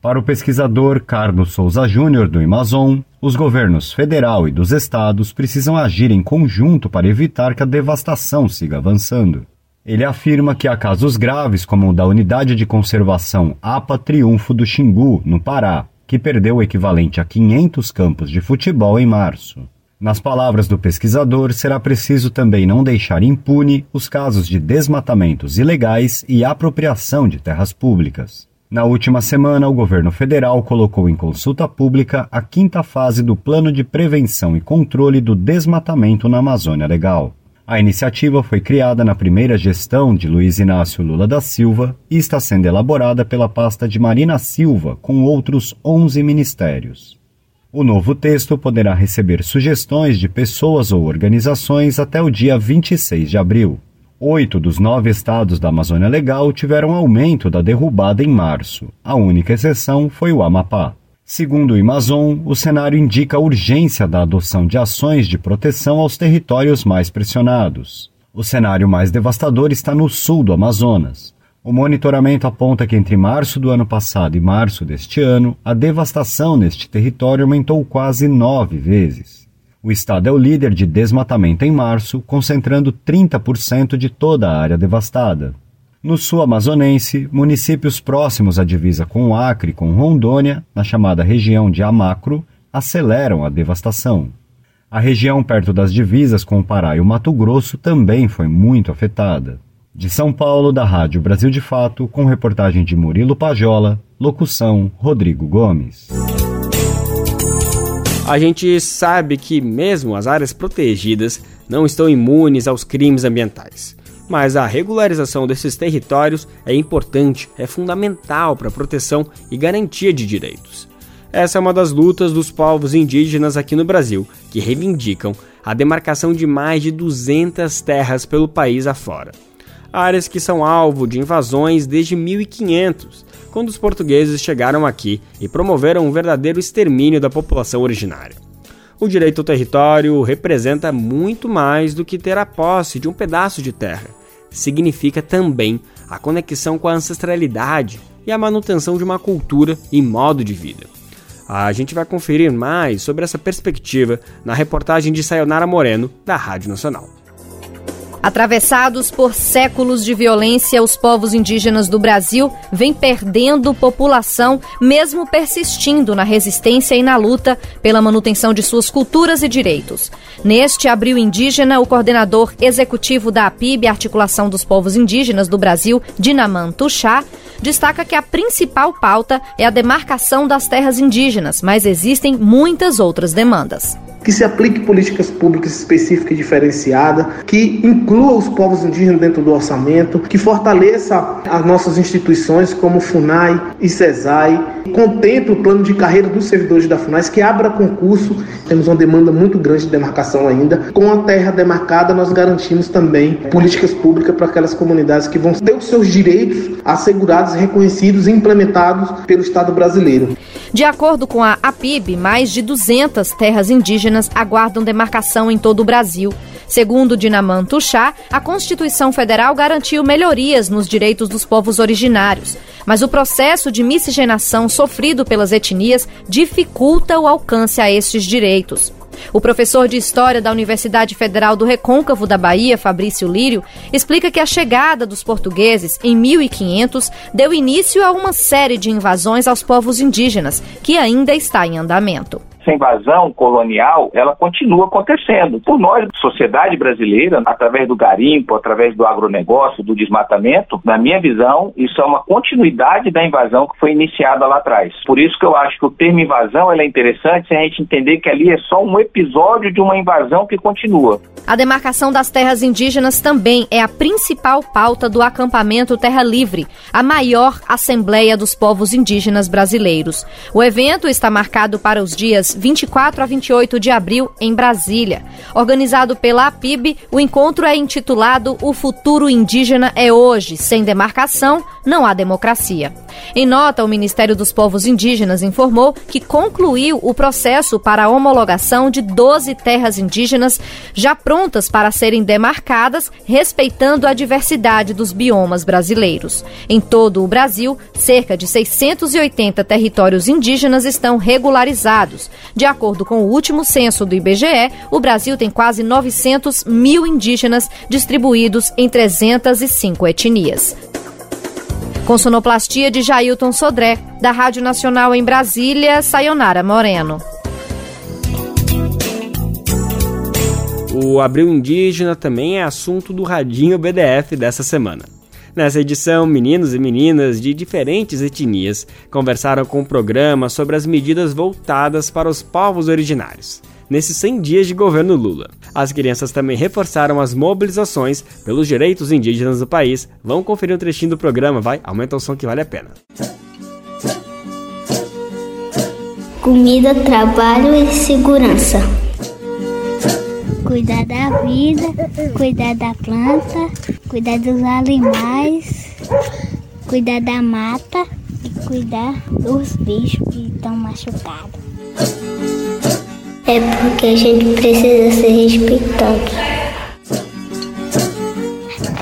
Para o pesquisador Carlos Souza Júnior do Amazon, os governos federal e dos estados precisam agir em conjunto para evitar que a devastação siga avançando. Ele afirma que há casos graves, como o da Unidade de Conservação APA Triunfo do Xingu, no Pará, que perdeu o equivalente a 500 campos de futebol em março. Nas palavras do pesquisador, será preciso também não deixar impune os casos de desmatamentos ilegais e apropriação de terras públicas. Na última semana, o governo federal colocou em consulta pública a quinta fase do Plano de Prevenção e Controle do Desmatamento na Amazônia Legal. A iniciativa foi criada na primeira gestão de Luiz Inácio Lula da Silva e está sendo elaborada pela pasta de Marina Silva, com outros 11 ministérios. O novo texto poderá receber sugestões de pessoas ou organizações até o dia 26 de abril. Oito dos nove estados da Amazônia Legal tiveram aumento da derrubada em março. A única exceção foi o Amapá. Segundo o Amazon, o cenário indica a urgência da adoção de ações de proteção aos territórios mais pressionados. O cenário mais devastador está no sul do Amazonas. O monitoramento aponta que entre março do ano passado e março deste ano, a devastação neste território aumentou quase nove vezes. O estado é o líder de desmatamento em março, concentrando 30% de toda a área devastada. No sul amazonense, municípios próximos à divisa com o Acre e com Rondônia, na chamada região de Amacro, aceleram a devastação. A região perto das divisas com o Pará e o Mato Grosso também foi muito afetada. De São Paulo, da Rádio Brasil de Fato, com reportagem de Murilo Pajola, locução Rodrigo Gomes. A gente sabe que mesmo as áreas protegidas não estão imunes aos crimes ambientais mas a regularização desses territórios é importante, é fundamental para a proteção e garantia de direitos. Essa é uma das lutas dos povos indígenas aqui no Brasil, que reivindicam a demarcação de mais de 200 terras pelo país afora. Áreas que são alvo de invasões desde 1500, quando os portugueses chegaram aqui e promoveram um verdadeiro extermínio da população originária. O direito ao território representa muito mais do que ter a posse de um pedaço de terra significa também a conexão com a ancestralidade e a manutenção de uma cultura e modo de vida. A gente vai conferir mais sobre essa perspectiva na reportagem de Sayonara Moreno, da Rádio Nacional. Atravessados por séculos de violência, os povos indígenas do Brasil vêm perdendo população, mesmo persistindo na resistência e na luta pela manutenção de suas culturas e direitos. Neste abril indígena, o coordenador executivo da APIB, Articulação dos Povos Indígenas do Brasil, Dinaman Tuxá, destaca que a principal pauta é a demarcação das terras indígenas, mas existem muitas outras demandas que se aplique políticas públicas específicas e diferenciadas, que inclua os povos indígenas dentro do orçamento, que fortaleça as nossas instituições como FUNAI e CESAI, contemple o plano de carreira dos servidores da FUNAI, que abra concurso. Temos uma demanda muito grande de demarcação ainda. Com a terra demarcada, nós garantimos também políticas públicas para aquelas comunidades que vão ter os seus direitos assegurados, reconhecidos e implementados pelo Estado brasileiro. De acordo com a APIB, mais de 200 terras indígenas aguardam demarcação em todo o Brasil. Segundo Dinaman Tuxá, a Constituição Federal garantiu melhorias nos direitos dos povos originários, mas o processo de miscigenação sofrido pelas etnias dificulta o alcance a estes direitos. O professor de História da Universidade Federal do Recôncavo da Bahia, Fabrício Lírio, explica que a chegada dos portugueses em 1500 deu início a uma série de invasões aos povos indígenas, que ainda está em andamento essa invasão colonial, ela continua acontecendo. Por nós, sociedade brasileira, através do garimpo, através do agronegócio, do desmatamento, na minha visão, isso é uma continuidade da invasão que foi iniciada lá atrás. Por isso que eu acho que o termo invasão é interessante se a gente entender que ali é só um episódio de uma invasão que continua. A demarcação das terras indígenas também é a principal pauta do acampamento Terra Livre, a maior assembleia dos povos indígenas brasileiros. O evento está marcado para os dias 24 a 28 de abril, em Brasília. Organizado pela APIB, o encontro é intitulado O Futuro Indígena é Hoje, sem demarcação, não há democracia. Em nota, o Ministério dos Povos Indígenas informou que concluiu o processo para a homologação de 12 terras indígenas já prontas para serem demarcadas, respeitando a diversidade dos biomas brasileiros. Em todo o Brasil, cerca de 680 territórios indígenas estão regularizados. De acordo com o último censo do IBGE, o Brasil tem quase 900 mil indígenas distribuídos em 305 etnias. Com sonoplastia de Jailton Sodré, da Rádio Nacional em Brasília, Sayonara Moreno. O Abril Indígena também é assunto do Radinho BDF dessa semana. Nessa edição, meninos e meninas de diferentes etnias conversaram com o programa sobre as medidas voltadas para os povos originários nesses 100 dias de governo Lula. As crianças também reforçaram as mobilizações pelos direitos indígenas do país. Vamos conferir um trechinho do programa, vai? Aumenta o som que vale a pena. Comida, trabalho e segurança. Cuidar da vida, cuidar da planta, cuidar dos animais, cuidar da mata e cuidar dos bichos que estão machucados. É porque a gente precisa ser respeitado.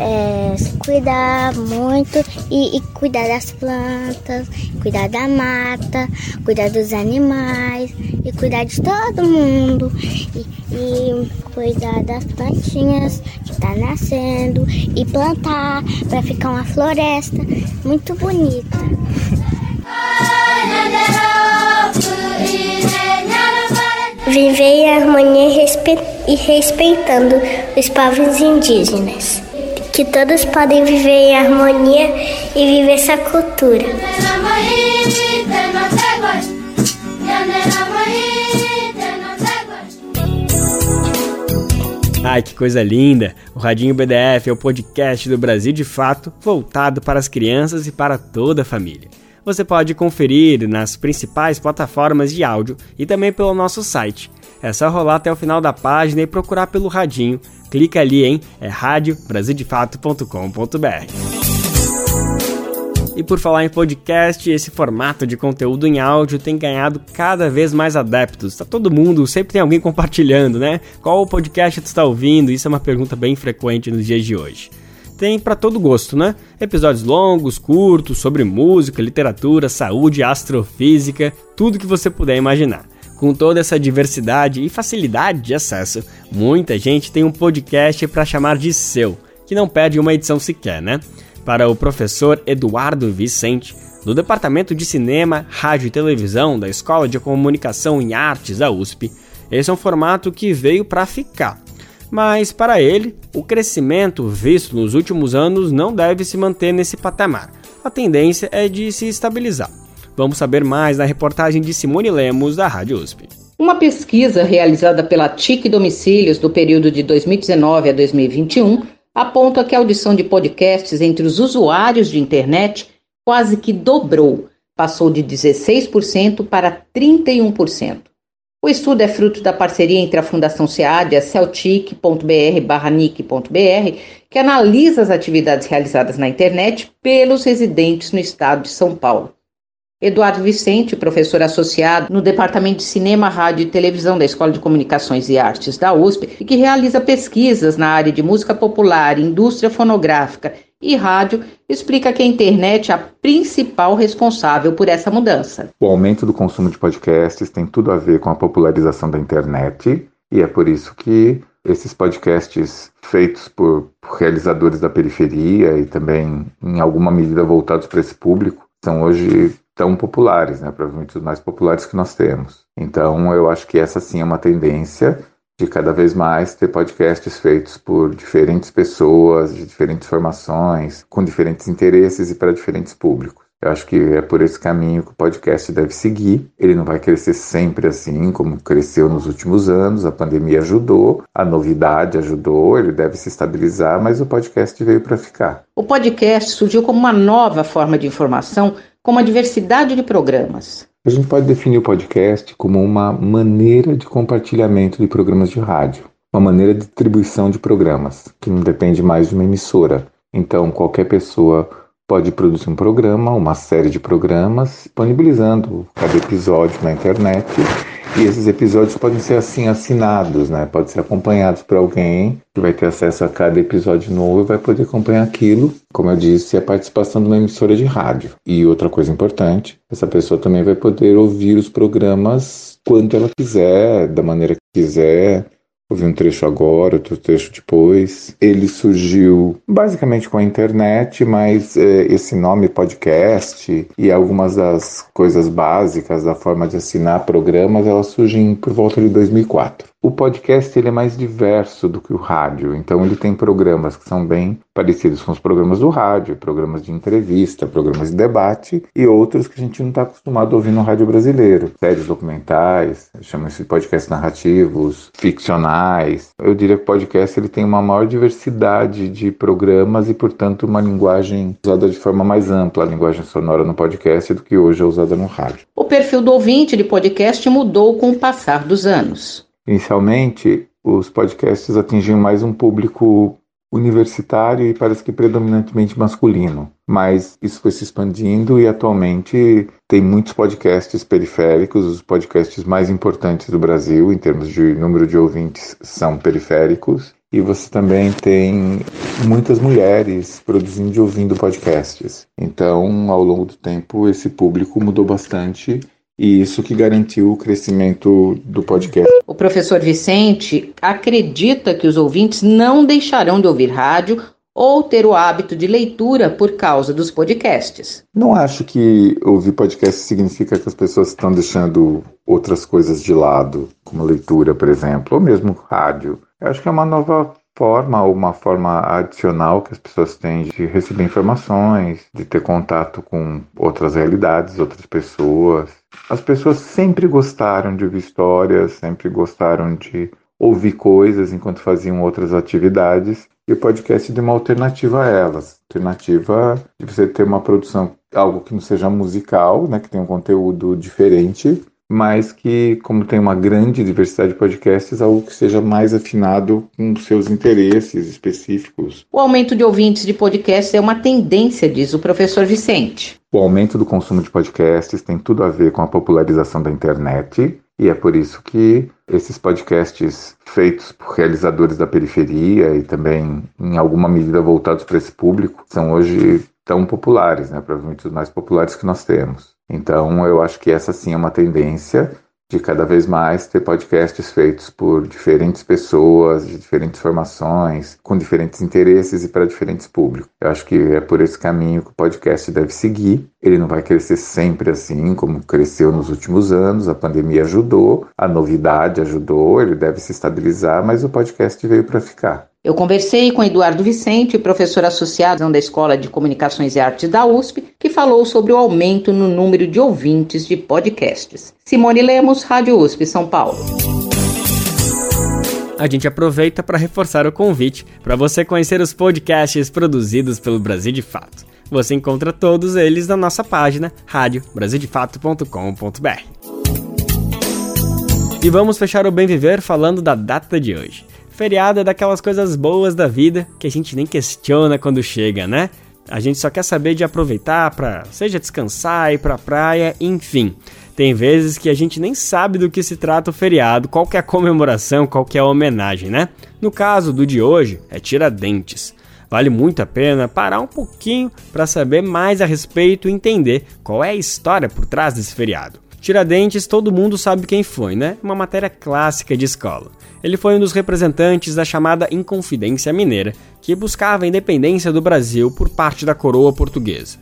É, cuidar muito e, e, cuidar das plantas, cuidar da mata, cuidar dos animais e cuidar de todo mundo e, e cuidar das plantinhas que está nascendo e plantar para ficar uma floresta muito bonita. Viver em harmonia e respeitando os povos indígenas. Que todos podem viver em harmonia e viver essa cultura. Ai, que coisa linda! O Radinho BDF é o podcast do Brasil de Fato, voltado para as crianças e para toda a família você pode conferir nas principais plataformas de áudio e também pelo nosso site. É só rolar até o final da página e procurar pelo radinho. Clica ali em é radiobrasildefato.com.br. E por falar em podcast, esse formato de conteúdo em áudio tem ganhado cada vez mais adeptos. Tá todo mundo, sempre tem alguém compartilhando, né? Qual podcast tu está ouvindo? Isso é uma pergunta bem frequente nos dias de hoje tem para todo gosto, né? Episódios longos, curtos, sobre música, literatura, saúde, astrofísica, tudo que você puder imaginar. Com toda essa diversidade e facilidade de acesso, muita gente tem um podcast para chamar de seu, que não perde uma edição sequer, né? Para o professor Eduardo Vicente, do Departamento de Cinema, Rádio e Televisão da Escola de Comunicação e Artes da USP, esse é um formato que veio para ficar mas para ele, o crescimento visto nos últimos anos não deve se manter nesse patamar. A tendência é de se estabilizar. Vamos saber mais na reportagem de Simone Lemos, da Rádio USP. Uma pesquisa realizada pela TIC Domicílios do período de 2019 a 2021 aponta que a audição de podcasts entre os usuários de internet quase que dobrou, passou de 16% para 31%. O estudo é fruto da parceria entre a Fundação SEAD e a celtic.br/nic.br, que analisa as atividades realizadas na internet pelos residentes no estado de São Paulo. Eduardo Vicente, professor associado no Departamento de Cinema, Rádio e Televisão da Escola de Comunicações e Artes da USP e que realiza pesquisas na área de música popular, indústria fonográfica e rádio, explica que a internet é a principal responsável por essa mudança. O aumento do consumo de podcasts tem tudo a ver com a popularização da internet e é por isso que esses podcasts feitos por, realizadores da periferia e também em alguma medida voltados para esse público são hoje tão populares, né? provavelmente os mais populares que nós temos. Então eu acho que essa sim é uma tendência de cada vez mais ter podcasts feitos por diferentes pessoas, de diferentes formações, com diferentes interesses e para diferentes públicos. Eu acho que é por esse caminho que o podcast deve seguir. Ele não vai crescer sempre assim, como cresceu nos últimos anos. A pandemia ajudou, a novidade ajudou, ele deve se estabilizar, mas o podcast veio para ficar. O podcast surgiu como uma nova forma de informação com uma diversidade de programas. A gente pode definir o podcast como uma maneira de compartilhamento de programas de rádio, uma maneira de distribuição de programas, que não depende mais de uma emissora. Então, qualquer pessoa pode produzir um programa, uma série de programas, disponibilizando cada episódio na internet. E esses episódios podem ser assim assinados, né? Pode ser acompanhados por alguém que vai ter acesso a cada episódio novo e vai poder acompanhar aquilo. Como eu disse, é a participação de uma emissora de rádio. E outra coisa importante, essa pessoa também vai poder ouvir os programas quando ela quiser, da maneira que quiser, Ouvi um trecho agora, outro trecho depois. Ele surgiu basicamente com a internet, mas é, esse nome podcast e algumas das coisas básicas da forma de assinar programas, elas surgem por volta de 2004. O podcast ele é mais diverso do que o rádio, então ele tem programas que são bem parecidos com os programas do rádio, programas de entrevista, programas de debate e outros que a gente não está acostumado a ouvir no rádio brasileiro, séries documentais, chamam-se podcast narrativos, ficcionais. Eu diria que o podcast ele tem uma maior diversidade de programas e, portanto, uma linguagem usada de forma mais ampla, a linguagem sonora no podcast do que hoje é usada no rádio. O perfil do ouvinte de podcast mudou com o passar dos anos. Inicialmente, os podcasts atingiam mais um público universitário e parece que predominantemente masculino, mas isso foi se expandindo e atualmente tem muitos podcasts periféricos, os podcasts mais importantes do Brasil em termos de número de ouvintes são periféricos. E você também tem muitas mulheres produzindo e ouvindo podcasts. Então, ao longo do tempo, esse público mudou bastante e isso que garantiu o crescimento do podcast. O professor Vicente acredita que os ouvintes não deixarão de ouvir rádio ou ter o hábito de leitura por causa dos podcasts. Não acho que ouvir podcast significa que as pessoas estão deixando outras coisas de lado, como leitura, por exemplo, ou mesmo rádio. Eu acho que é uma nova forma ou uma forma adicional que as pessoas têm de receber informações, de ter contato com outras realidades, outras pessoas. As pessoas sempre gostaram de ouvir histórias, sempre gostaram de ouvir coisas enquanto faziam outras atividades. E o podcast é uma alternativa a elas. Alternativa de você ter uma produção, algo que não seja musical, né, que tenha um conteúdo diferente, mas que, como tem uma grande diversidade de podcasts, algo que seja mais afinado com seus interesses específicos. O aumento de ouvintes de podcasts é uma tendência, diz o professor Vicente. O aumento do consumo de podcasts tem tudo a ver com a popularização da internet, e é por isso que esses podcasts feitos por realizadores da periferia e também, em alguma medida, voltados para esse público, são hoje tão populares, né? provavelmente os mais populares que nós temos. Então, eu acho que essa sim é uma tendência de cada vez mais ter podcasts feitos por diferentes pessoas, de diferentes formações, com diferentes interesses e para diferentes públicos. Eu acho que é por esse caminho que o podcast deve seguir. Ele não vai crescer sempre assim, como cresceu nos últimos anos. A pandemia ajudou, a novidade ajudou, ele deve se estabilizar, mas o podcast veio para ficar. Eu conversei com Eduardo Vicente, professor associado da Escola de Comunicações e Artes da USP, que falou sobre o aumento no número de ouvintes de podcasts. Simone Lemos, Rádio USP, São Paulo. A gente aproveita para reforçar o convite para você conhecer os podcasts produzidos pelo Brasil de Fato. Você encontra todos eles na nossa página radiobrasildefato.com.br. E vamos fechar o Bem Viver falando da data de hoje. Feriado é daquelas coisas boas da vida que a gente nem questiona quando chega, né? A gente só quer saber de aproveitar para, seja descansar, ir pra praia, enfim. Tem vezes que a gente nem sabe do que se trata o feriado, qual que é a comemoração, qual que é a homenagem, né? No caso do de hoje, é Tiradentes. Vale muito a pena parar um pouquinho para saber mais a respeito e entender qual é a história por trás desse feriado. Tiradentes, todo mundo sabe quem foi, né? Uma matéria clássica de escola. Ele foi um dos representantes da chamada Inconfidência Mineira, que buscava a independência do Brasil por parte da coroa portuguesa.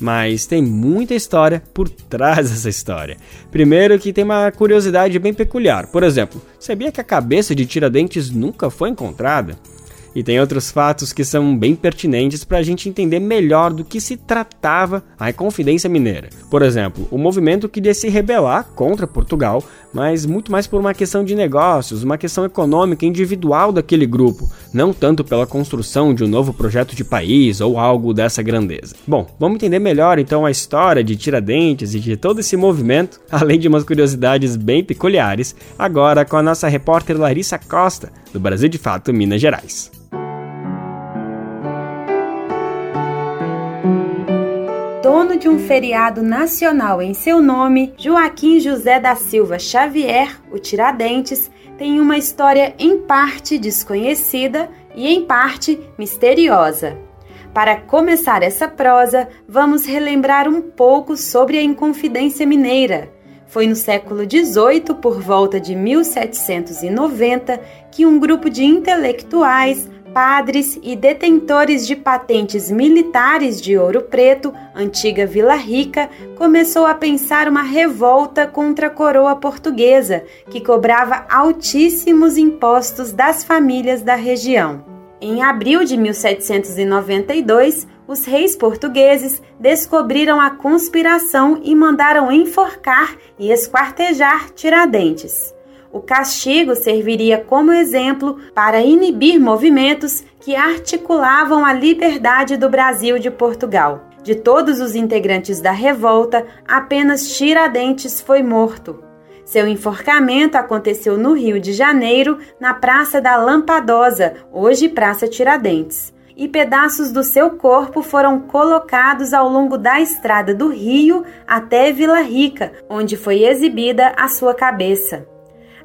Mas tem muita história por trás dessa história. Primeiro que tem uma curiosidade bem peculiar. Por exemplo, sabia que a cabeça de Tiradentes nunca foi encontrada? E tem outros fatos que são bem pertinentes para a gente entender melhor do que se tratava a Inconfidência Mineira. Por exemplo, o movimento queria se rebelar contra Portugal, mas muito mais por uma questão de negócios, uma questão econômica individual daquele grupo, não tanto pela construção de um novo projeto de país ou algo dessa grandeza. Bom, vamos entender melhor então a história de Tiradentes e de todo esse movimento, além de umas curiosidades bem peculiares, agora com a nossa repórter Larissa Costa, do Brasil de Fato, Minas Gerais. Dono de um feriado nacional em seu nome, Joaquim José da Silva Xavier, o Tiradentes, tem uma história em parte desconhecida e em parte misteriosa. Para começar essa prosa, vamos relembrar um pouco sobre a Inconfidência Mineira. Foi no século XVIII, por volta de 1790, que um grupo de intelectuais padres e detentores de patentes militares de Ouro Preto, antiga Vila Rica, começou a pensar uma revolta contra a coroa portuguesa, que cobrava altíssimos impostos das famílias da região. Em abril de 1792, os reis portugueses descobriram a conspiração e mandaram enforcar e esquartejar Tiradentes. O castigo serviria como exemplo para inibir movimentos que articulavam a liberdade do Brasil de Portugal. De todos os integrantes da revolta, apenas Tiradentes foi morto. Seu enforcamento aconteceu no Rio de Janeiro, na Praça da Lampadosa, hoje Praça Tiradentes. E pedaços do seu corpo foram colocados ao longo da estrada do Rio até Vila Rica, onde foi exibida a sua cabeça.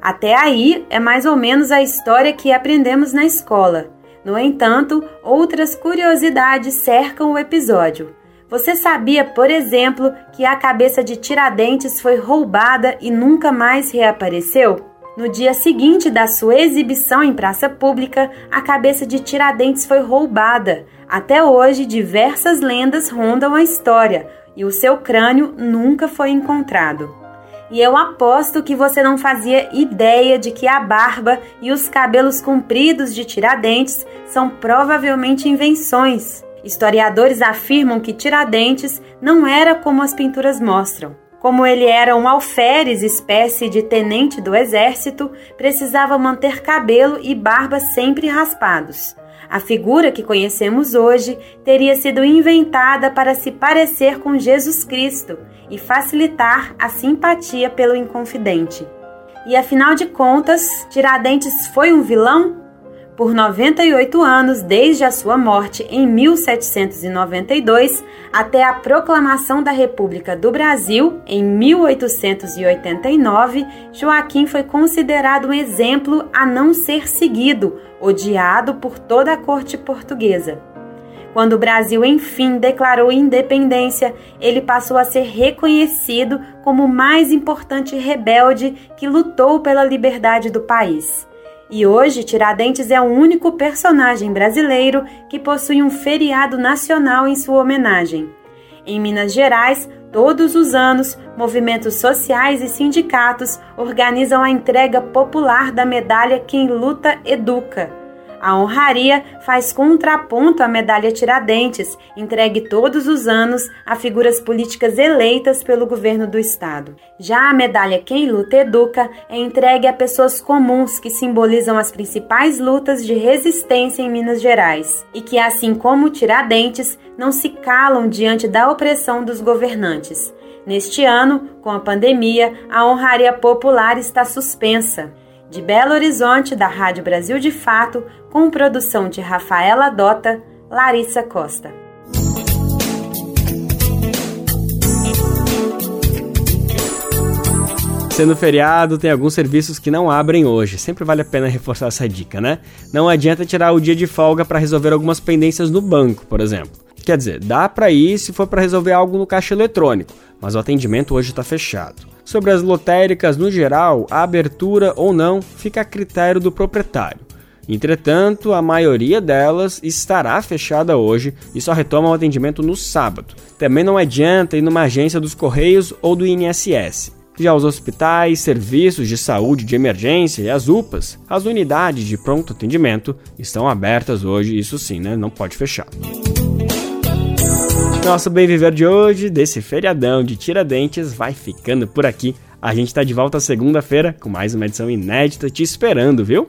Até aí é mais ou menos a história que aprendemos na escola. No entanto, outras curiosidades cercam o episódio. Você sabia, por exemplo, que a cabeça de Tiradentes foi roubada e nunca mais reapareceu? No dia seguinte da sua exibição em praça pública, a cabeça de Tiradentes foi roubada. Até hoje, diversas lendas rondam a história e o seu crânio nunca foi encontrado. E eu aposto que você não fazia ideia de que a barba e os cabelos compridos de Tiradentes são provavelmente invenções. Historiadores afirmam que Tiradentes não era como as pinturas mostram. Como ele era um alferes, espécie de tenente do exército, precisava manter cabelo e barba sempre raspados. A figura que conhecemos hoje teria sido inventada para se parecer com Jesus Cristo e facilitar a simpatia pelo Inconfidente. E afinal de contas, Tiradentes foi um vilão? Por 98 anos, desde a sua morte em 1792 até a proclamação da República do Brasil em 1889, Joaquim foi considerado um exemplo a não ser seguido, odiado por toda a corte portuguesa. Quando o Brasil enfim declarou independência, ele passou a ser reconhecido como o mais importante rebelde que lutou pela liberdade do país. E hoje, Tiradentes é o único personagem brasileiro que possui um feriado nacional em sua homenagem. Em Minas Gerais, todos os anos, movimentos sociais e sindicatos organizam a entrega popular da medalha Quem Luta Educa a honraria faz contraponto à medalha Tiradentes, entregue todos os anos a figuras políticas eleitas pelo governo do estado. Já a medalha Quem Luta Educa é entregue a pessoas comuns que simbolizam as principais lutas de resistência em Minas Gerais e que, assim como Tiradentes, não se calam diante da opressão dos governantes. Neste ano, com a pandemia, a honraria popular está suspensa. De Belo Horizonte, da Rádio Brasil de Fato, com produção de Rafaela Dota, Larissa Costa. Sendo feriado, tem alguns serviços que não abrem hoje. Sempre vale a pena reforçar essa dica, né? Não adianta tirar o dia de folga para resolver algumas pendências no banco, por exemplo. Quer dizer, dá para ir se for para resolver algo no caixa eletrônico, mas o atendimento hoje está fechado. Sobre as lotéricas no geral, a abertura ou não fica a critério do proprietário. Entretanto, a maioria delas estará fechada hoje e só retoma o atendimento no sábado. Também não adianta ir numa agência dos Correios ou do INSS. Já os hospitais, serviços de saúde de emergência e as UPAs, as unidades de pronto atendimento, estão abertas hoje, isso sim, né? Não pode fechar. Nosso Bem Viver de hoje, desse feriadão de Tiradentes, vai ficando por aqui. A gente está de volta segunda-feira com mais uma edição inédita te esperando, viu?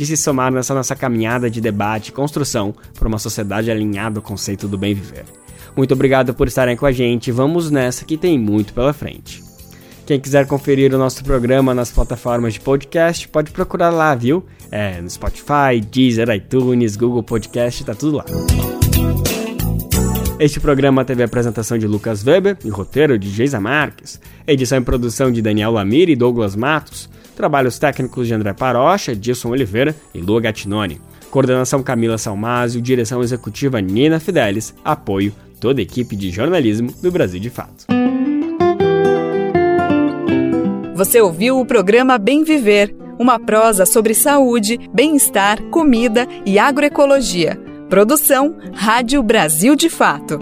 de se somar nessa nossa caminhada de debate e construção por uma sociedade alinhada ao conceito do bem viver. Muito obrigado por estarem com a gente, vamos nessa que tem muito pela frente. Quem quiser conferir o nosso programa nas plataformas de podcast, pode procurar lá, viu? É, no Spotify, Deezer, iTunes, Google Podcast, tá tudo lá. Este programa teve a apresentação de Lucas Weber e roteiro de Geisa Marques, edição e produção de Daniel Lamir e Douglas Matos, Trabalhos técnicos de André Parocha, Dilson Oliveira e Lua Gattinoni. Coordenação Camila Salmásio, direção executiva Nina Fidelis, apoio toda a equipe de jornalismo do Brasil de Fato. Você ouviu o programa Bem Viver, uma prosa sobre saúde, bem-estar, comida e agroecologia. Produção Rádio Brasil de Fato.